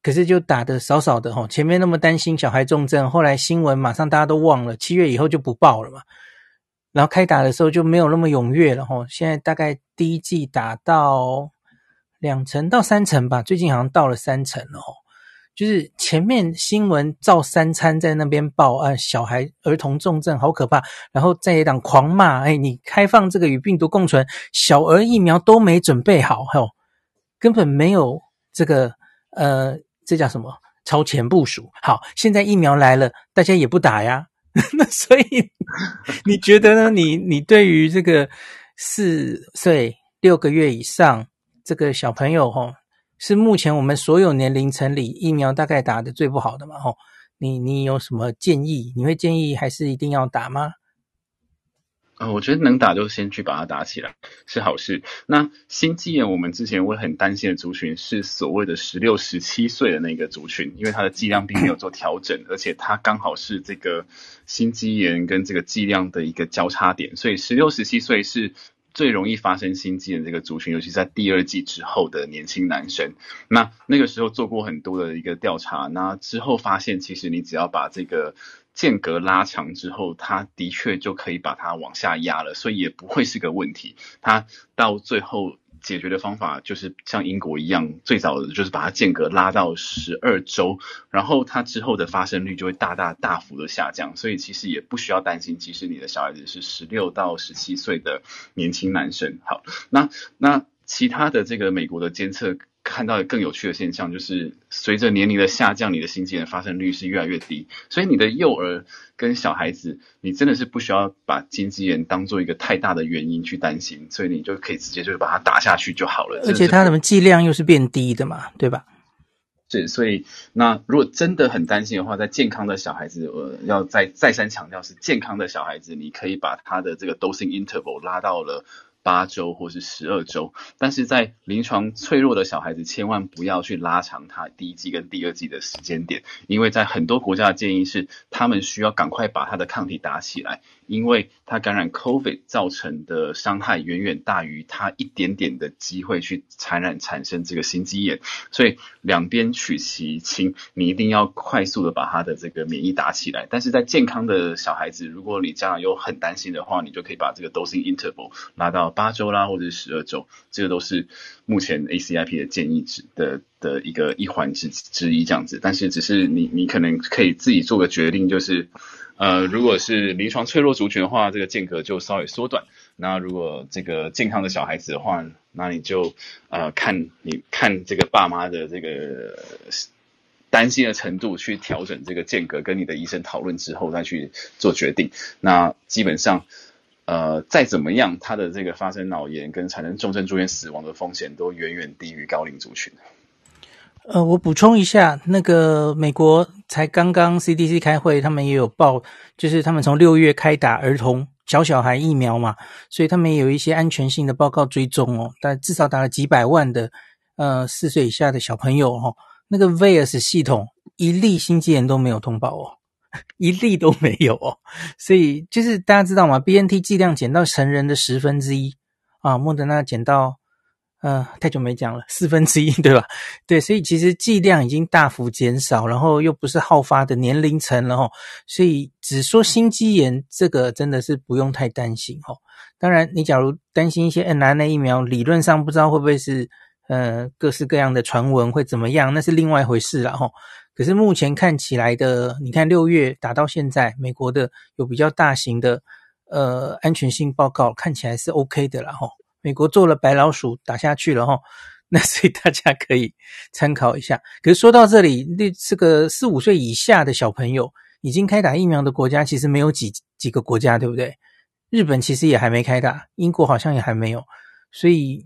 可是就打的少少的吼，前面那么担心小孩重症，后来新闻马上大家都忘了，七月以后就不报了嘛。然后开打的时候就没有那么踊跃了吼，现在大概第一剂打到两成到三成吧，最近好像到了三成了吼。就是前面新闻照三餐在那边报啊，小孩儿童重症好可怕，然后在野党狂骂，哎，你开放这个与病毒共存，小儿疫苗都没准备好吼，根本没有这个。呃，这叫什么？超前部署。好，现在疫苗来了，大家也不打呀。<laughs> 那所以你觉得呢？你你对于这个四岁六个月以上这个小朋友，吼，是目前我们所有年龄层里疫苗大概打得最不好的嘛？吼，你你有什么建议？你会建议还是一定要打吗？呃，我觉得能打就先去把它打起来是好事。那心肌炎，我们之前会很担心的族群是所谓的十六、十七岁的那个族群，因为它的剂量并没有做调整，而且它刚好是这个心肌炎跟这个剂量的一个交叉点，所以十六、十七岁是最容易发生心悸的这个族群，尤其在第二季之后的年轻男生。那那个时候做过很多的一个调查，那之后发现，其实你只要把这个。间隔拉长之后，他的确就可以把它往下压了，所以也不会是个问题。他到最后解决的方法就是像英国一样，最早的就是把它间隔拉到十二周，然后它之后的发生率就会大大大幅的下降。所以其实也不需要担心，即使你的小孩子是十六到十七岁的年轻男生。好，那那其他的这个美国的监测。看到更有趣的现象，就是随着年龄的下降，你的心肌炎发生率是越来越低。所以你的幼儿跟小孩子，你真的是不需要把心肌炎当做一个太大的原因去担心，所以你就可以直接就是把它打下去就好了。而且它什么剂量又是变低的嘛，对吧？是，所以那如果真的很担心的话，在健康的小孩子，呃，要再再三强调是健康的小孩子，你可以把他的这个 dosing interval 拉到了。八周或是十二周，但是在临床脆弱的小孩子，千万不要去拉长他第一季跟第二季的时间点，因为在很多国家的建议是，他们需要赶快把他的抗体打起来，因为他感染 COVID 造成的伤害远远大于他一点点的机会去传染产生这个心肌炎，所以两边取其轻，你一定要快速的把他的这个免疫打起来。但是在健康的小孩子，如果你家长又很担心的话，你就可以把这个 dosing interval 拉到。八周啦，或者是十二周，这个都是目前 ACIP 的建议值的的一个一环之之一这样子。但是只是你你可能可以自己做个决定，就是呃，如果是临床脆弱族群的话，这个间隔就稍微缩短。那如果这个健康的小孩子的话，那你就呃看你看这个爸妈的这个担心的程度去调整这个间隔，跟你的医生讨论之后再去做决定。那基本上呃再怎么样，他的这个发生脑炎跟产生重症住院死亡的风险都远远低于高龄族群。呃，我补充一下，那个美国才刚刚 CDC 开会，他们也有报，就是他们从六月开打儿童。小小孩疫苗嘛，所以他们也有一些安全性的报告追踪哦，但至少打了几百万的呃四岁以下的小朋友哦，那个 VAERS 系统一例心肌炎都没有通报哦，一例都没有哦，所以就是大家知道吗？BNT 剂量减到成人的十分之一啊，莫德纳减到。呃，太久没讲了，四分之一对吧？对，所以其实剂量已经大幅减少，然后又不是好发的年龄层了哈，所以只说心肌炎这个真的是不用太担心哦。当然，你假如担心一些 mRNA 疫苗，理论上不知道会不会是呃各式各样的传闻会怎么样，那是另外一回事了哈。可是目前看起来的，你看六月打到现在，美国的有比较大型的呃安全性报告，看起来是 OK 的了哈。美国做了白老鼠打下去了哈，那所以大家可以 <laughs> 参考一下。可是说到这里，那这个四五岁以下的小朋友已经开打疫苗的国家其实没有几几个国家，对不对？日本其实也还没开打，英国好像也还没有。所以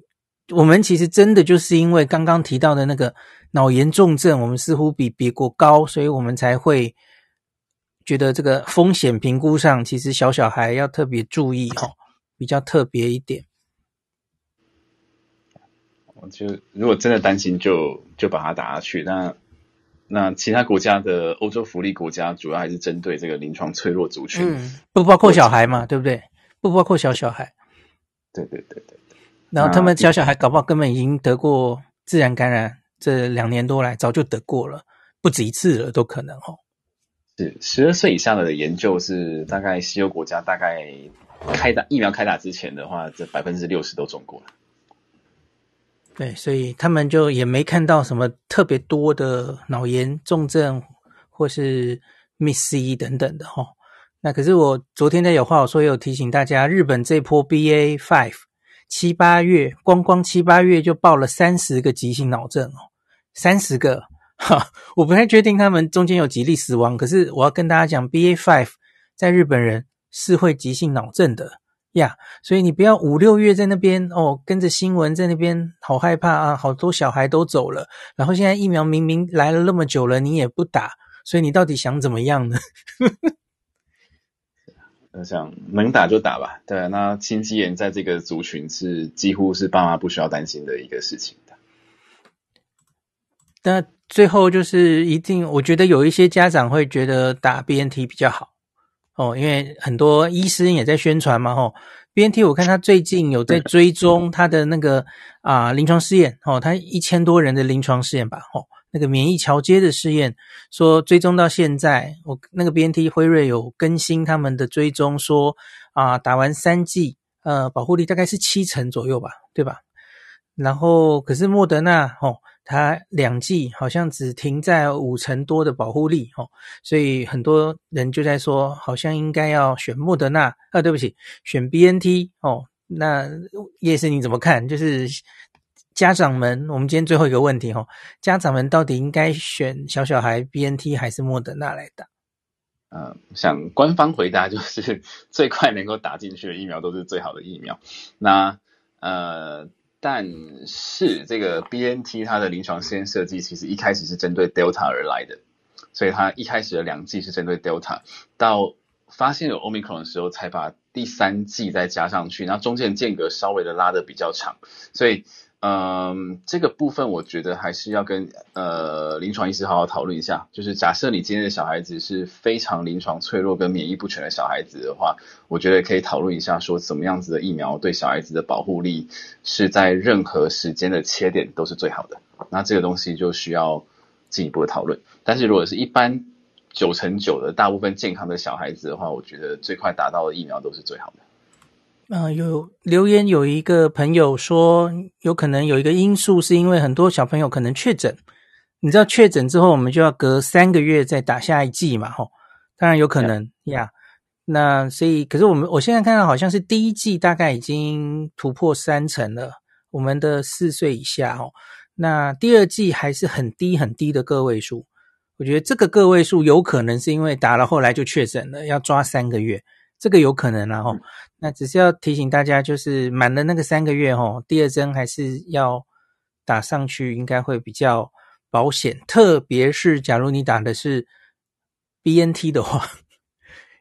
我们其实真的就是因为刚刚提到的那个脑炎重症，我们似乎比别国高，所以我们才会觉得这个风险评估上，其实小小孩要特别注意哦，比较特别一点。我就如果真的担心就，就就把它打下去。那那其他国家的欧洲福利国家，主要还是针对这个临床脆弱族群，嗯，不包括小孩嘛，对不对？不包括小小孩。对对对对。然后他们小小孩搞不好根本已经得过自然感染，这两年多来早就得过了，不止一次了，都可能哦。是十二岁以下的研究是大概西欧国家大概开打疫苗开打之前的话，这百分之六十都中过了。对，所以他们就也没看到什么特别多的脑炎重症或是 Miss C 等等的哈。那可是我昨天在有话我说，有提醒大家，日本这波 BA five 七八月光光七八月就报了三十个急性脑症哦，三十个哈，我不太确定他们中间有几例死亡，可是我要跟大家讲，BA five 在日本人是会急性脑症的。呀所以你不要五六月在那边哦，跟着新闻在那边好害怕啊，好多小孩都走了，然后现在疫苗明明来了那么久了，你也不打，所以你到底想怎么样呢？我 <laughs> 想能打就打吧。对，那心肌炎在这个族群是几乎是爸妈不需要担心的一个事情。那最后就是一定，我觉得有一些家长会觉得打 BNT 比较好。哦，因为很多医生也在宣传嘛，哦、BNT 我看他最近有在追踪他的那个啊临床试验，哦，他一千多人的临床试验吧，哦、那个免疫桥接的试验，说追踪到现在，我那个 BNT 辉瑞有更新他们的追踪，说啊打完三剂，呃保护力大概是七成左右吧，对吧？然后可是莫德纳，哦。它两剂好像只停在五成多的保护力哦，所以很多人就在说，好像应该要选莫德纳啊，对不起，选 BNT 哦。那叶师你怎么看？就是家长们，我们今天最后一个问题哦，家长们到底应该选小小孩 BNT 还是莫德纳来打？呃，想官方回答就是最快能够打进去的疫苗都是最好的疫苗。那呃。但是这个 BNT 它的临床试验设计其实一开始是针对 Delta 而来的，所以它一开始的两剂是针对 Delta，到发现有 Omicron 的时候才把第三剂再加上去，然后中间间隔稍微的拉的比较长，所以。嗯，这个部分我觉得还是要跟呃临床医师好好讨论一下。就是假设你今天的小孩子是非常临床脆弱跟免疫不全的小孩子的话，我觉得可以讨论一下，说怎么样子的疫苗对小孩子的保护力是在任何时间的切点都是最好的。那这个东西就需要进一步的讨论。但是如果是一般九成九的大部分健康的小孩子的话，我觉得最快达到的疫苗都是最好的。嗯、呃，有留言有一个朋友说，有可能有一个因素是因为很多小朋友可能确诊，你知道确诊之后我们就要隔三个月再打下一剂嘛，吼，当然有可能呀。Yeah. 那所以，可是我们我现在看到好像是第一季大概已经突破三成了，我们的四岁以下哦。那第二季还是很低很低的个位数，我觉得这个个位数有可能是因为打了后来就确诊了，要抓三个月，这个有可能啦吼。那只是要提醒大家，就是满了那个三个月哦，第二针还是要打上去，应该会比较保险，特别是假如你打的是 BNT 的话。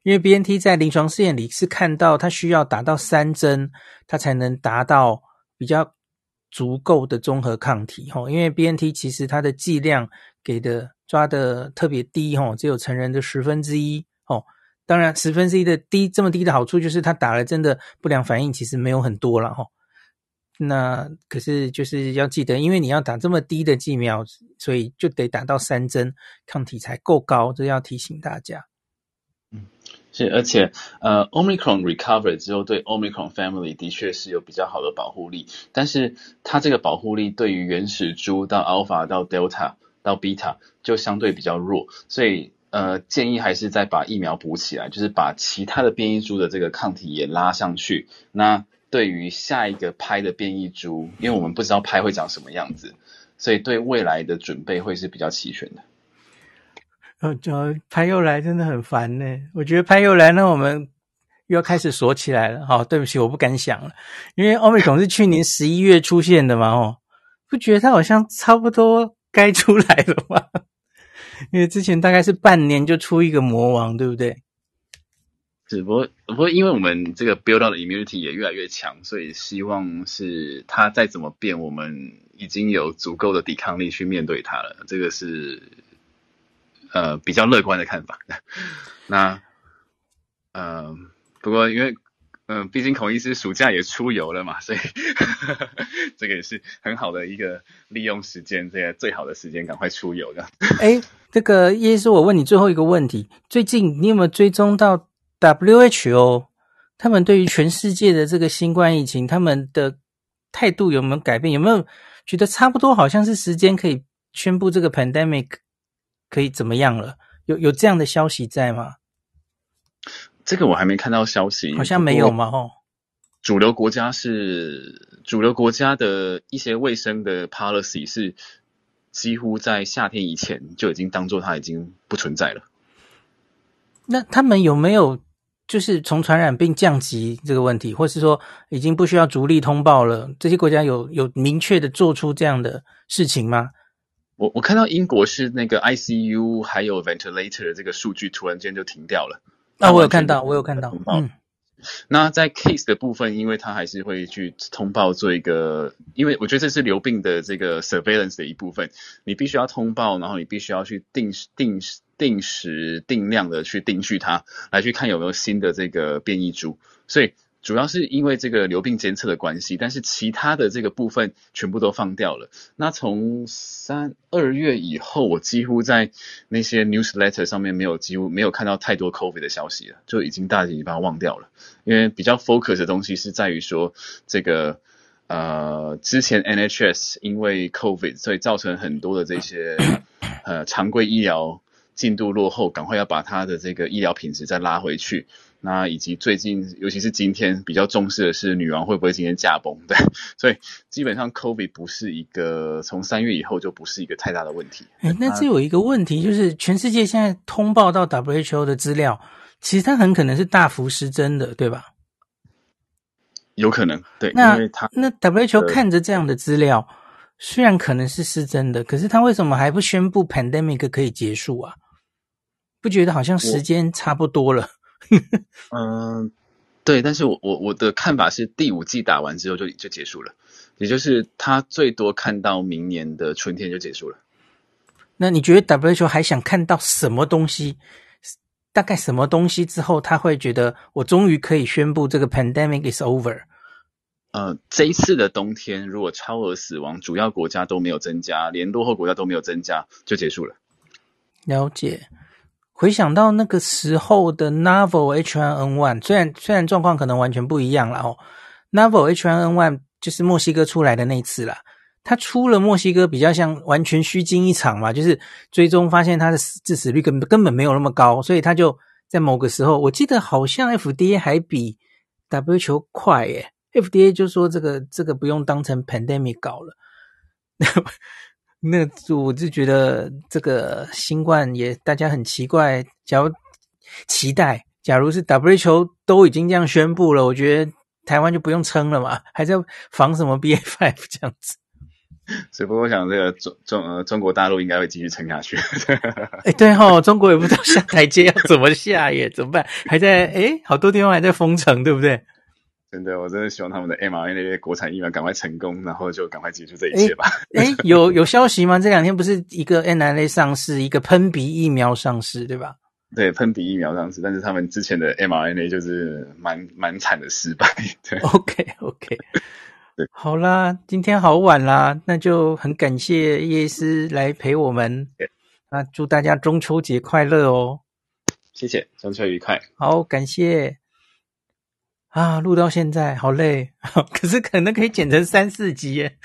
因为 BNT 在临床试验里是看到它需要打到三针，它才能达到比较足够的综合抗体吼。因为 BNT 其实它的剂量给的抓的特别低吼，只有成人的十分之一哦。当然十分之一的低这么低的好处就是它打了真的不良反应其实没有很多了哈。那可是就是要记得，因为你要打这么低的剂苗，所以就得打到三针抗体才够高，这要提醒大家。嗯。是，而且，呃，Omicron recover 之后，对 Omicron family 的确是有比较好的保护力，但是它这个保护力对于原始株到 Alpha 到 Delta 到 Beta 就相对比较弱，所以，呃，建议还是再把疫苗补起来，就是把其他的变异株的这个抗体也拉上去。那对于下一个拍的变异株，因为我们不知道拍会长什么样子，所以对未来的准备会是比较齐全的。呃，拍又来，真的很烦呢。我觉得拍又来，那我们又要开始锁起来了。好，对不起，我不敢想了，因为欧米孔是去年十一月出现的嘛，哦，不觉得它好像差不多该出来了吗？因为之前大概是半年就出一个魔王，对不对？只不过，不过，因为我们这个 build out 的 immunity 也越来越强，所以希望是它再怎么变，我们已经有足够的抵抗力去面对它了。这个是。呃，比较乐观的看法。<laughs> 那，呃，不过因为，嗯、毕竟孔医师暑假也出游了嘛，所以呵 <laughs> 呵这个也是很好的一个利用时间，这个最好的时间，赶快出游的。<laughs> 哎，这个叶医师，我问你最后一个问题：最近你有没有追踪到 WHO 他们对于全世界的这个新冠疫情，他们的态度有没有改变？有没有觉得差不多，好像是时间可以宣布这个 pandemic？可以怎么样了？有有这样的消息在吗？这个我还没看到消息，好像没有嘛。吼，主流国家是主流国家的一些卫生的 policy 是几乎在夏天以前就已经当做它已经不存在了。那他们有没有就是从传染病降级这个问题，或是说已经不需要逐例通报了？这些国家有有明确的做出这样的事情吗？我我看到英国是那个 ICU 还有 ventilator 的这个数据突然间就停掉了。啊，我有看到，我有看到。嗯，那在 case 的部分，因为他还是会去通报做一个，因为我觉得这是流病的这个 surveillance 的一部分，你必须要通报，然后你必须要去定定定时定量的去定序它，来去看有没有新的这个变异株，所以。主要是因为这个流病监测的关系，但是其他的这个部分全部都放掉了。那从三二月以后，我几乎在那些 newsletter 上面没有几乎没有看到太多 COVID 的消息了，就已经大家已经把它忘掉了。因为比较 focus 的东西是在于说，这个呃之前 NHS 因为 COVID 所以造成很多的这些呃常规医疗进度落后，赶快要把它的这个医疗品质再拉回去。那以及最近，尤其是今天比较重视的是女王会不会今天驾崩，对，<laughs> 所以基本上 COVID 不是一个从三月以后就不是一个太大的问题。哎，那这有一个问题，就是全世界现在通报到 WHO 的资料，其实它很可能是大幅失真的，对吧？有可能，对。那那 WHO 看着这样的资料，虽然可能是失真的，可是他为什么还不宣布 pandemic 可以结束啊？不觉得好像时间差不多了？<laughs> 嗯，对，但是我我我的看法是，第五季打完之后就就结束了，也就是他最多看到明年的春天就结束了。那你觉得 WHO 还想看到什么东西？大概什么东西之后他会觉得我终于可以宣布这个 pandemic is over？呃，这一次的冬天如果超额死亡，主要国家都没有增加，连落后国家都没有增加，就结束了。了解。回想到那个时候的 Novel H1N1，虽然虽然状况可能完全不一样了哦，Novel H1N1 就是墨西哥出来的那一次啦。他出了墨西哥比较像完全虚惊一场嘛，就是最终发现他的致死率根本根本没有那么高，所以他就在某个时候，我记得好像 FDA 还比 WHO 快耶，FDA 就说这个这个不用当成 pandemic 搞了。那我就觉得这个新冠也大家很奇怪，假如期待，假如是 WHO 都已经这样宣布了，我觉得台湾就不用撑了嘛，还在防什么 BA.5 <laughs> 这样子。只，不过我想，这个中中呃中国大陆应该会继续撑下去。哎，对哦，中国也不知道下台阶要怎么下耶，怎么办？还在哎，好多地方还在封城，对不对？真的，我真的希望他们的 mRNA 那些国产疫苗赶快成功，然后就赶快结束这一切吧。<laughs> 哎，有有消息吗？这两天不是一个 mRNA 上市，一个喷鼻疫苗上市，对吧？对，喷鼻疫苗上市，但是他们之前的 mRNA 就是蛮蛮惨的失败。对，<laughs> OK OK。好啦，今天好晚啦，那就很感谢叶医师来陪我们。那祝大家中秋节快乐哦！谢谢，中秋愉快。好，感谢。啊，录到现在好累，<laughs> 可是可能可以剪成三四集耶。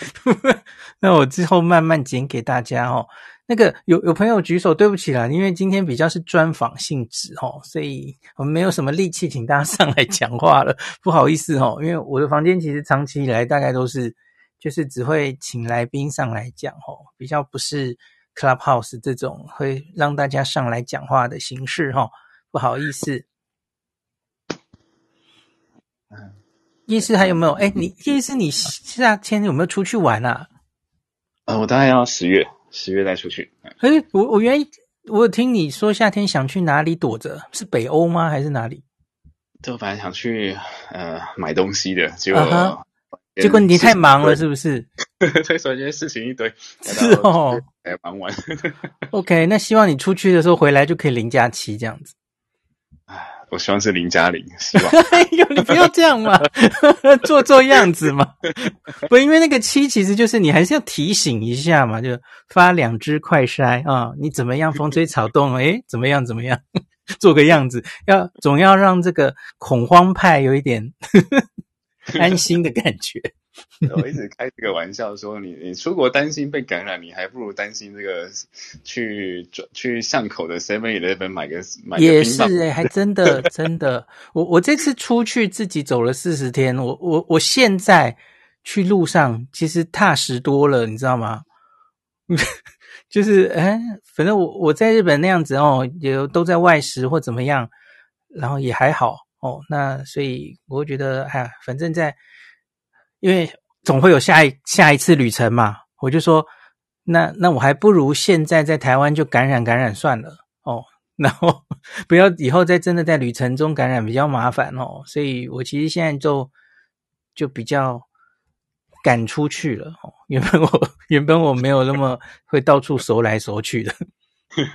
<laughs> 那我之后慢慢剪给大家哦。那个有有朋友举手，对不起啦，因为今天比较是专访性质哦，所以我们没有什么力气请大家 <laughs> 上来讲话了，不好意思哦。因为我的房间其实长期以来大概都是就是只会请来宾上来讲哦，比较不是 Clubhouse 这种会让大家上来讲话的形式哈，不好意思。嗯，叶医师还有没有？哎，你叶医师，你夏天有没有出去玩啊？呃，我大概要十月。十月再出去。哎，我我原我有听你说夏天想去哪里躲着，是北欧吗？还是哪里？就本来想去呃买东西的，结果、uh huh. 结果你太忙了，是不是？所以说今天事情一堆，是哦，哎，忙完。OK，那希望你出去的时候回来就可以零假期这样子。我希望是零加零，希望。<laughs> 哎呦，你不要这样嘛，<laughs> 做做样子嘛。<laughs> 不，因为那个七其实就是你还是要提醒一下嘛，就发两只快筛啊，你怎么样风吹草动？诶，怎么样怎么样？做个样子，要总要让这个恐慌派有一点安心的感觉。我一直开这个玩笑说，你你出国担心被感染，你还不如担心这个去去巷口的 Seven Eleven 买个买个也是诶、欸、还真的 <laughs> 真的，我我这次出去自己走了四十天，我我我现在去路上其实踏实多了，你知道吗？<laughs> 就是哎，反正我我在日本那样子哦，也都在外食或怎么样，然后也还好哦，那所以我会觉得哎呀，反正在。因为总会有下一下一次旅程嘛，我就说，那那我还不如现在在台湾就感染感染算了。哦，<laughs> 然后不要以后再真的在旅程中感染比较麻烦哦，所以我其实现在就就比较赶出去了。哦，原本我 <laughs> 原本我没有那么会到处搜来搜去的，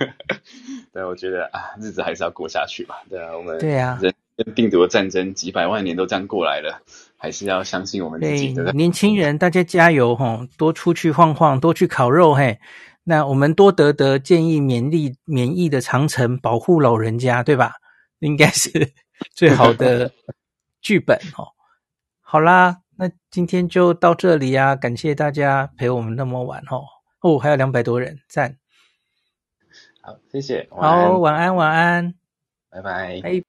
<laughs> 对，我觉得啊，日子还是要过下去吧，对啊，我们对啊，人跟病毒的战争几百万年都这样过来了。还是要相信我们自己的。对，年轻人，大家加油吼！多出去晃晃，多去烤肉嘿。那我们多得得建议免疫免疫的长城，保护老人家，对吧？应该是最好的 <laughs> 剧本哦。好啦，那今天就到这里啊！感谢大家陪我们那么晚哦。哦，还有两百多人赞。好，谢谢。好，晚安，晚安，拜拜。哎。